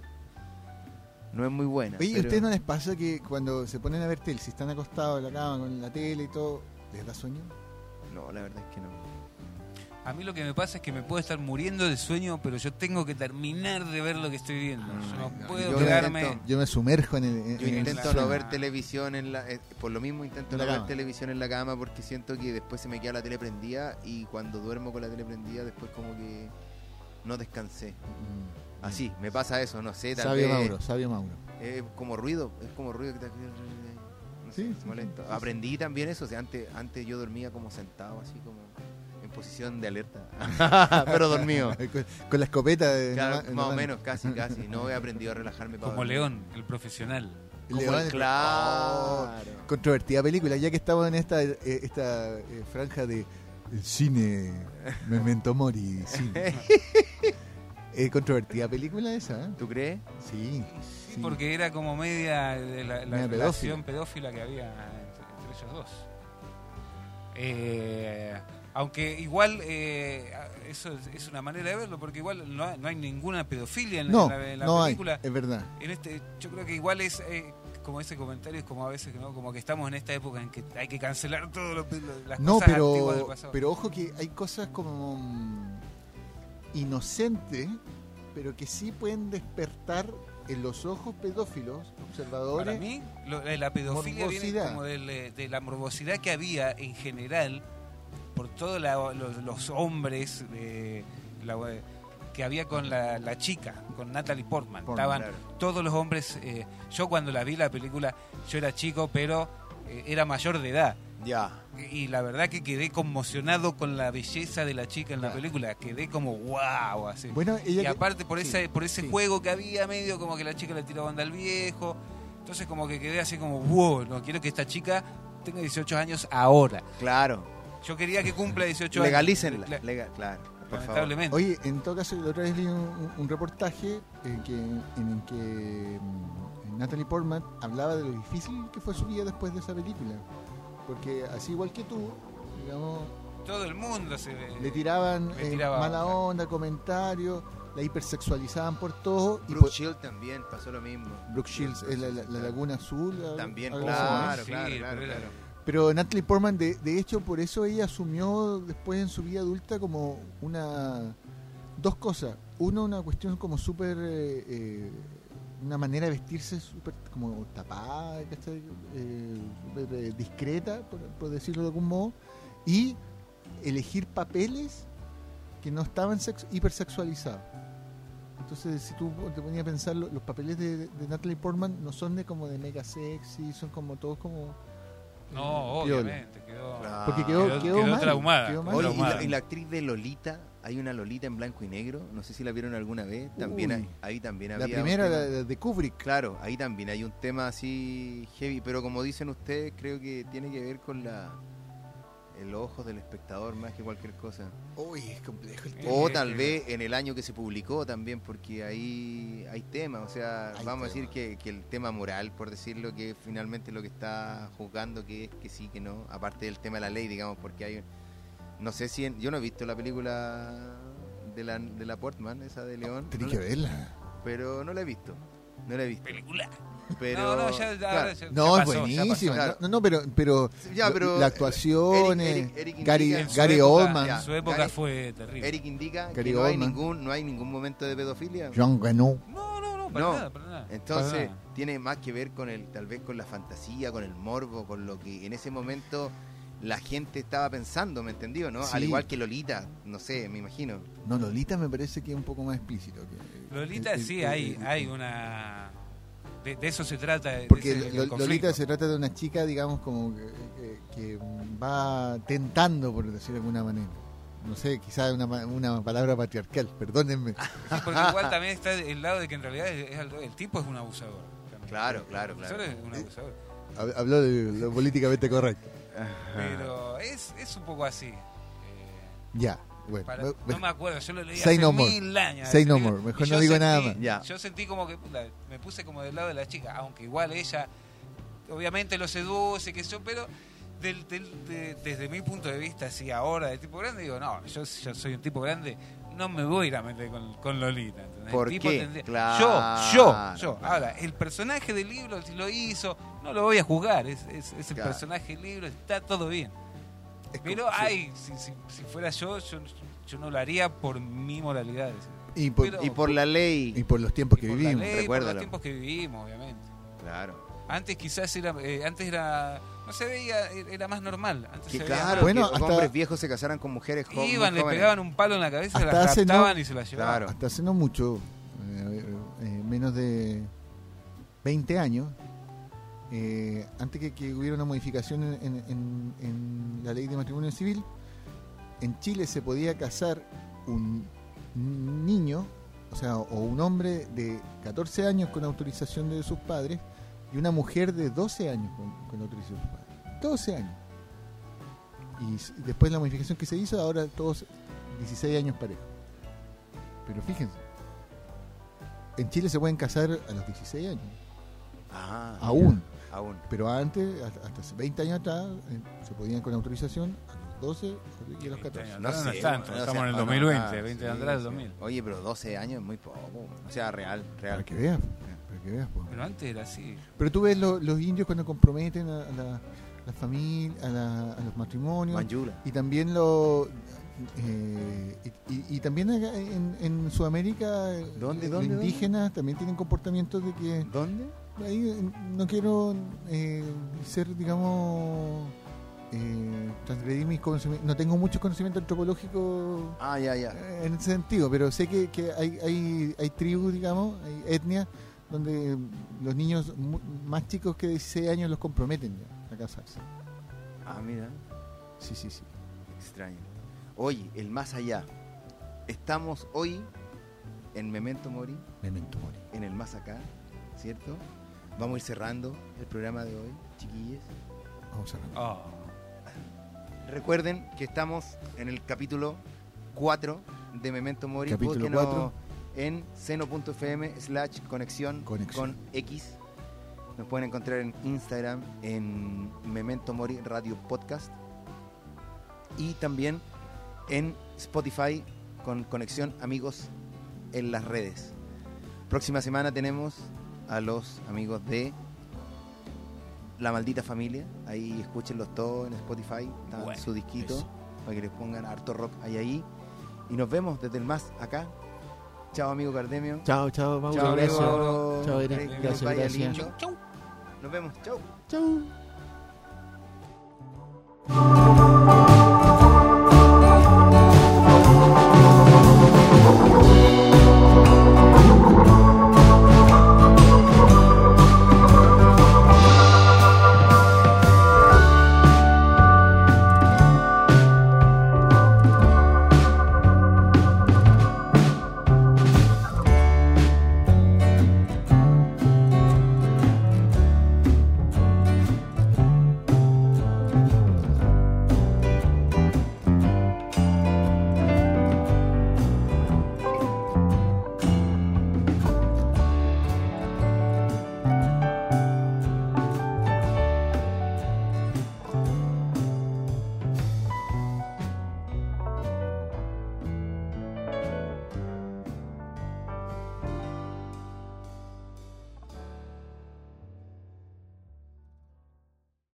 No es muy buena. Oye, ¿a pero- ustedes no les pasa que cuando se ponen a ver tele, si están acostados en la cama con la tele y todo, les da sueño? No, la verdad es que no. A mí lo que me pasa es que me puedo estar muriendo de sueño, pero yo tengo que terminar de ver lo que estoy viendo. Yo no no, puedo yo quedarme. intento- Yo me sumerjo en el. en- Yo en intento no ver televisión en la... eh, por lo mismo intento En no ver cama. televisión en la cama porque siento que después se me queda la tele prendida y cuando duermo con la tele prendida después como que no descansé. Mm. Así, me pasa eso, no sé, tal Sabio vez... Mauro, sabio Mauro. Es como ruido, es como ruido que te... No Sí, es sí, molesto. sí, sí. Aprendí también eso, o sea, antes, antes yo dormía como sentado, así como en posición de alerta, (laughs) pero dormido. (laughs) con, con la escopeta de. Claro, en la más o menos, casi, (laughs) casi. No he aprendido a relajarme para Como dormir. León, el profesional. Como León, el- el- claro. Oh, controvertida película, ya que estamos en esta, eh, esta eh, franja de el cine Memento Mori. cine. Eh, controvertida película esa, ¿eh? ¿Tú crees? Sí. Sí, porque era como media de la, la Media relación pedófila que había entre, entre ellos dos. Eh, aunque igual eh, eso es, es una manera de verlo, porque igual no hay, no hay ninguna pedofilia en, No, la, en la no hay, película. es verdad. En este, yo creo que igual es eh, como ese comentario, es como a veces, ¿no? Como que estamos en esta época en que hay que cancelar todo lo, las No, cosas antiguas del pero, pasado. pero ojo que hay cosas como mm, inocentes, pero que sí pueden despertar en los ojos pedófilos, observadores. Para mí, lo- eh, la pedofilia viene como eh, de la morbosidad que había en general por todos la- los, los hombres eh, la- que había con la, la chica, con Natalie Portman. Portman, Estaban claro. todos los hombres. eh, yo cuando la vi la película, yo era chico, pero eh, era mayor de edad. Ya. Y la verdad que quedé conmocionado con la belleza de la chica en la Ya. película. Quedé como wow, así. Bueno, ella y aparte por sí, ese, por ese sí. juego que había medio como que la chica le tiraba onda al viejo. Entonces como que quedé así como, wow, no quiero que esta chica tenga 18 años ahora. Claro. Yo quería que cumpla 18 Legalícenla. años. Lega- claro. Por favor. Lamentablemente. Oye, en todo caso, la otra vez leí un, un- reportaje en que, en el que mm, Natalie Portman hablaba de lo difícil que fue su vida después de esa película. Porque así igual que tú, digamos, Todo el mundo se le tiraban le eh, tiraba mala onda. onda, comentarios, la hipersexualizaban por todo. y Brooke por- Shield también pasó lo mismo. Brooke Shields, es la, la- la Laguna Azul. También, algo claro, así, ¿no? Sí, claro, claro, pero era- claro. Pero Natalie Portman, de, de hecho, por eso ella asumió después en su vida adulta como una... Dos cosas. Uno, una cuestión como súper... eh, eh, una manera de vestirse súper como tapada, ¿cachai? Eh, eh, discreta, por, por decirlo de algún modo. Y elegir papeles que no estaban sex- hipersexualizados. Entonces, si tú te ponías a pensar, lo- los papeles de, de Natalie Portman no son de como de mega sexy, son como todos como... No, piola. obviamente. Quedó, Claro. Porque quedó, Quedó- quedó, quedó mal, traumada, quedó mal. Oye, y traumada. la, y la actriz de Lolita, hay una Lolita en blanco y negro, no sé si la vieron alguna vez, también Uy. hay- ahí también La había un primera, la de- de Kubrick. Claro, ahí también hay un tema así heavy, pero como dicen ustedes, creo que tiene que ver con la el ojo del espectador más que cualquier cosa. Uy, es complejo el tema. O tal vez en el año que se publicó también, porque ahí hay temas, o sea, Hay vamos a decir que, que el tema moral, por decirlo, que finalmente lo que está juzgando que es que sí, que no, aparte del tema de la ley, digamos, porque hay, no sé si, en- yo no he visto la película de la, de la Portman, esa de León, no que la- verla. pero no la he visto, no la he visto. Película. Pero, no, no, ya, ya- claro. ya No, es pasó, ya buenísima. pasó. No, no, pero, pero, Ya, pero, la actuación, Eric- eh, Eric- Eric Gary, indica- En su Gary época- Oldman. En su época Gary- fue terrible. Eric indica Gary que no hay, ningún, no hay ningún momento de pedofilia. Jean Reno. No, no, no, para No. nada, para nada. Entonces Para nada. tiene más que ver con el, tal vez con la fantasía, con el morbo, con lo que en ese momento la gente estaba pensando, ¿me entendió? ¿No? Sí. Al igual que Lolita, no sé, me imagino. No, Lolita me parece que es un poco más explícito. que- Lolita el- sí, el- hay, el- hay una... De, de eso se trata. de Porque ese- el Lo- conflicto. Lolita se trata de una chica, digamos, como que, que- que va tentando, por decirlo de alguna manera. No sé, quizás una, una palabra patriarcal, perdónenme. Sí, porque igual también está el lado de que en realidad es, es el tipo es un abusador. también. Claro, claro, El claro. abusador es un abusador. Hab- Habló de lo políticamente correcto. Pero es, es un poco así. Eh, Ya, bueno. para- no me acuerdo, yo lo leí hace no more. mil años. Say no more, mejor no digo nada más. Ya. Yo sentí como que me puse como del lado de la chica, aunque igual ella obviamente lo seduce, que yo, pero del, del- de- desde mi punto de vista, así ahora, de tipo grande, digo, no, yo, yo soy un tipo grande, no me voy a ir a meter con, con Lolita. ¿entendés? ¿Por El tipo qué? tendría- Claro, yo, yo, yo. claro. Ahora, el personaje del libro, si lo hizo, no lo voy a juzgar, es, es, es el Claro. personaje del libro, está todo bien. es como- Pero sí. ay, si, si, si fuera yo, yo, yo no lo haría por mi moralidad. Y por, pero- Y por la ley. y por los tiempos y que por la vivimos. ley, por los tiempos que vivimos, obviamente. Claro. Antes quizás era, eh, antes era, no se veía, era más normal. Antes Que se veía claro, más. Bueno, que hasta- hombres viejos se casaran con mujeres muy Iban, le jóvenes. pegaban un palo en la cabeza, Hasta no- raptaban y se las llevaban. Claro. Hasta hace no mucho, eh, eh, menos de 20 años, eh, antes que, que hubiera una modificación en, en- en- en la ley de matrimonio civil, en Chile se podía casar un niño, o sea, o un hombre de 14 años con autorización de sus padres y una mujer de 12 años con, con autorización de sus padres. 12 años. Y después la modificación que se hizo, ahora todos 16 años parejos. Pero fíjense, en Chile se pueden casar a los 16 años, Ah, aún. aún. Pero antes, hasta, hasta hace 20 años atrás, eh, se podían con autorización a los 12 y a los 14. No, No no es tanto, estamos sea, en el no, 2020, ah, 20 sí, atrás del sí. 2000. Oye, pero 12 años es muy poco. O sea, real, Para real. que veas, para que veas. po. Pero antes era así. Pero tú ves lo- los indios cuando comprometen a, a la, la familia, a, la- a los matrimonios. Manjula. y también lo eh, y, y- y también acá en, en Sudamérica eh, ¿Dónde, los dónde, indígenas también tienen comportamientos de que ¿Dónde? ahí eh, no quiero eh, ser digamos eh, transgredir mis conocimientos no tengo mucho conocimiento antropológico Ah, ya, ya. eh, en ese sentido pero sé que, que hay, hay, hay tribus digamos hay etnias donde los niños más chicos que 16 años los comprometen ya a casarse Ah, mira, Sí, sí, sí. extraño. Oye, el más allá. Estamos hoy en Memento Mori, Memento mori. en el más acá, ¿cierto? Vamos a ir cerrando el programa de hoy, chiquillos. Vamos a ver. Oh, Recuerden que estamos en el capítulo 4 de Memento Mori. Capítulo Búsquenos 4. En seno.fm slash conexión con X. Nos pueden encontrar en Instagram en Memento Mori Radio Podcast. Y también en Spotify con Conexión Amigos en las redes. Próxima semana tenemos a los amigos de La Maldita Familia. Ahí escúchenlos todos en Spotify. Está Bueno, su disquito eso. para que les pongan harto rock ahí ahí. Y nos vemos desde el más acá. Chao amigo Cardemio. Chao, chao, Mauro. Chao gracias. amigo. Chao, Gracias, gracias. lindo. Nos vemos. Chao. Chao.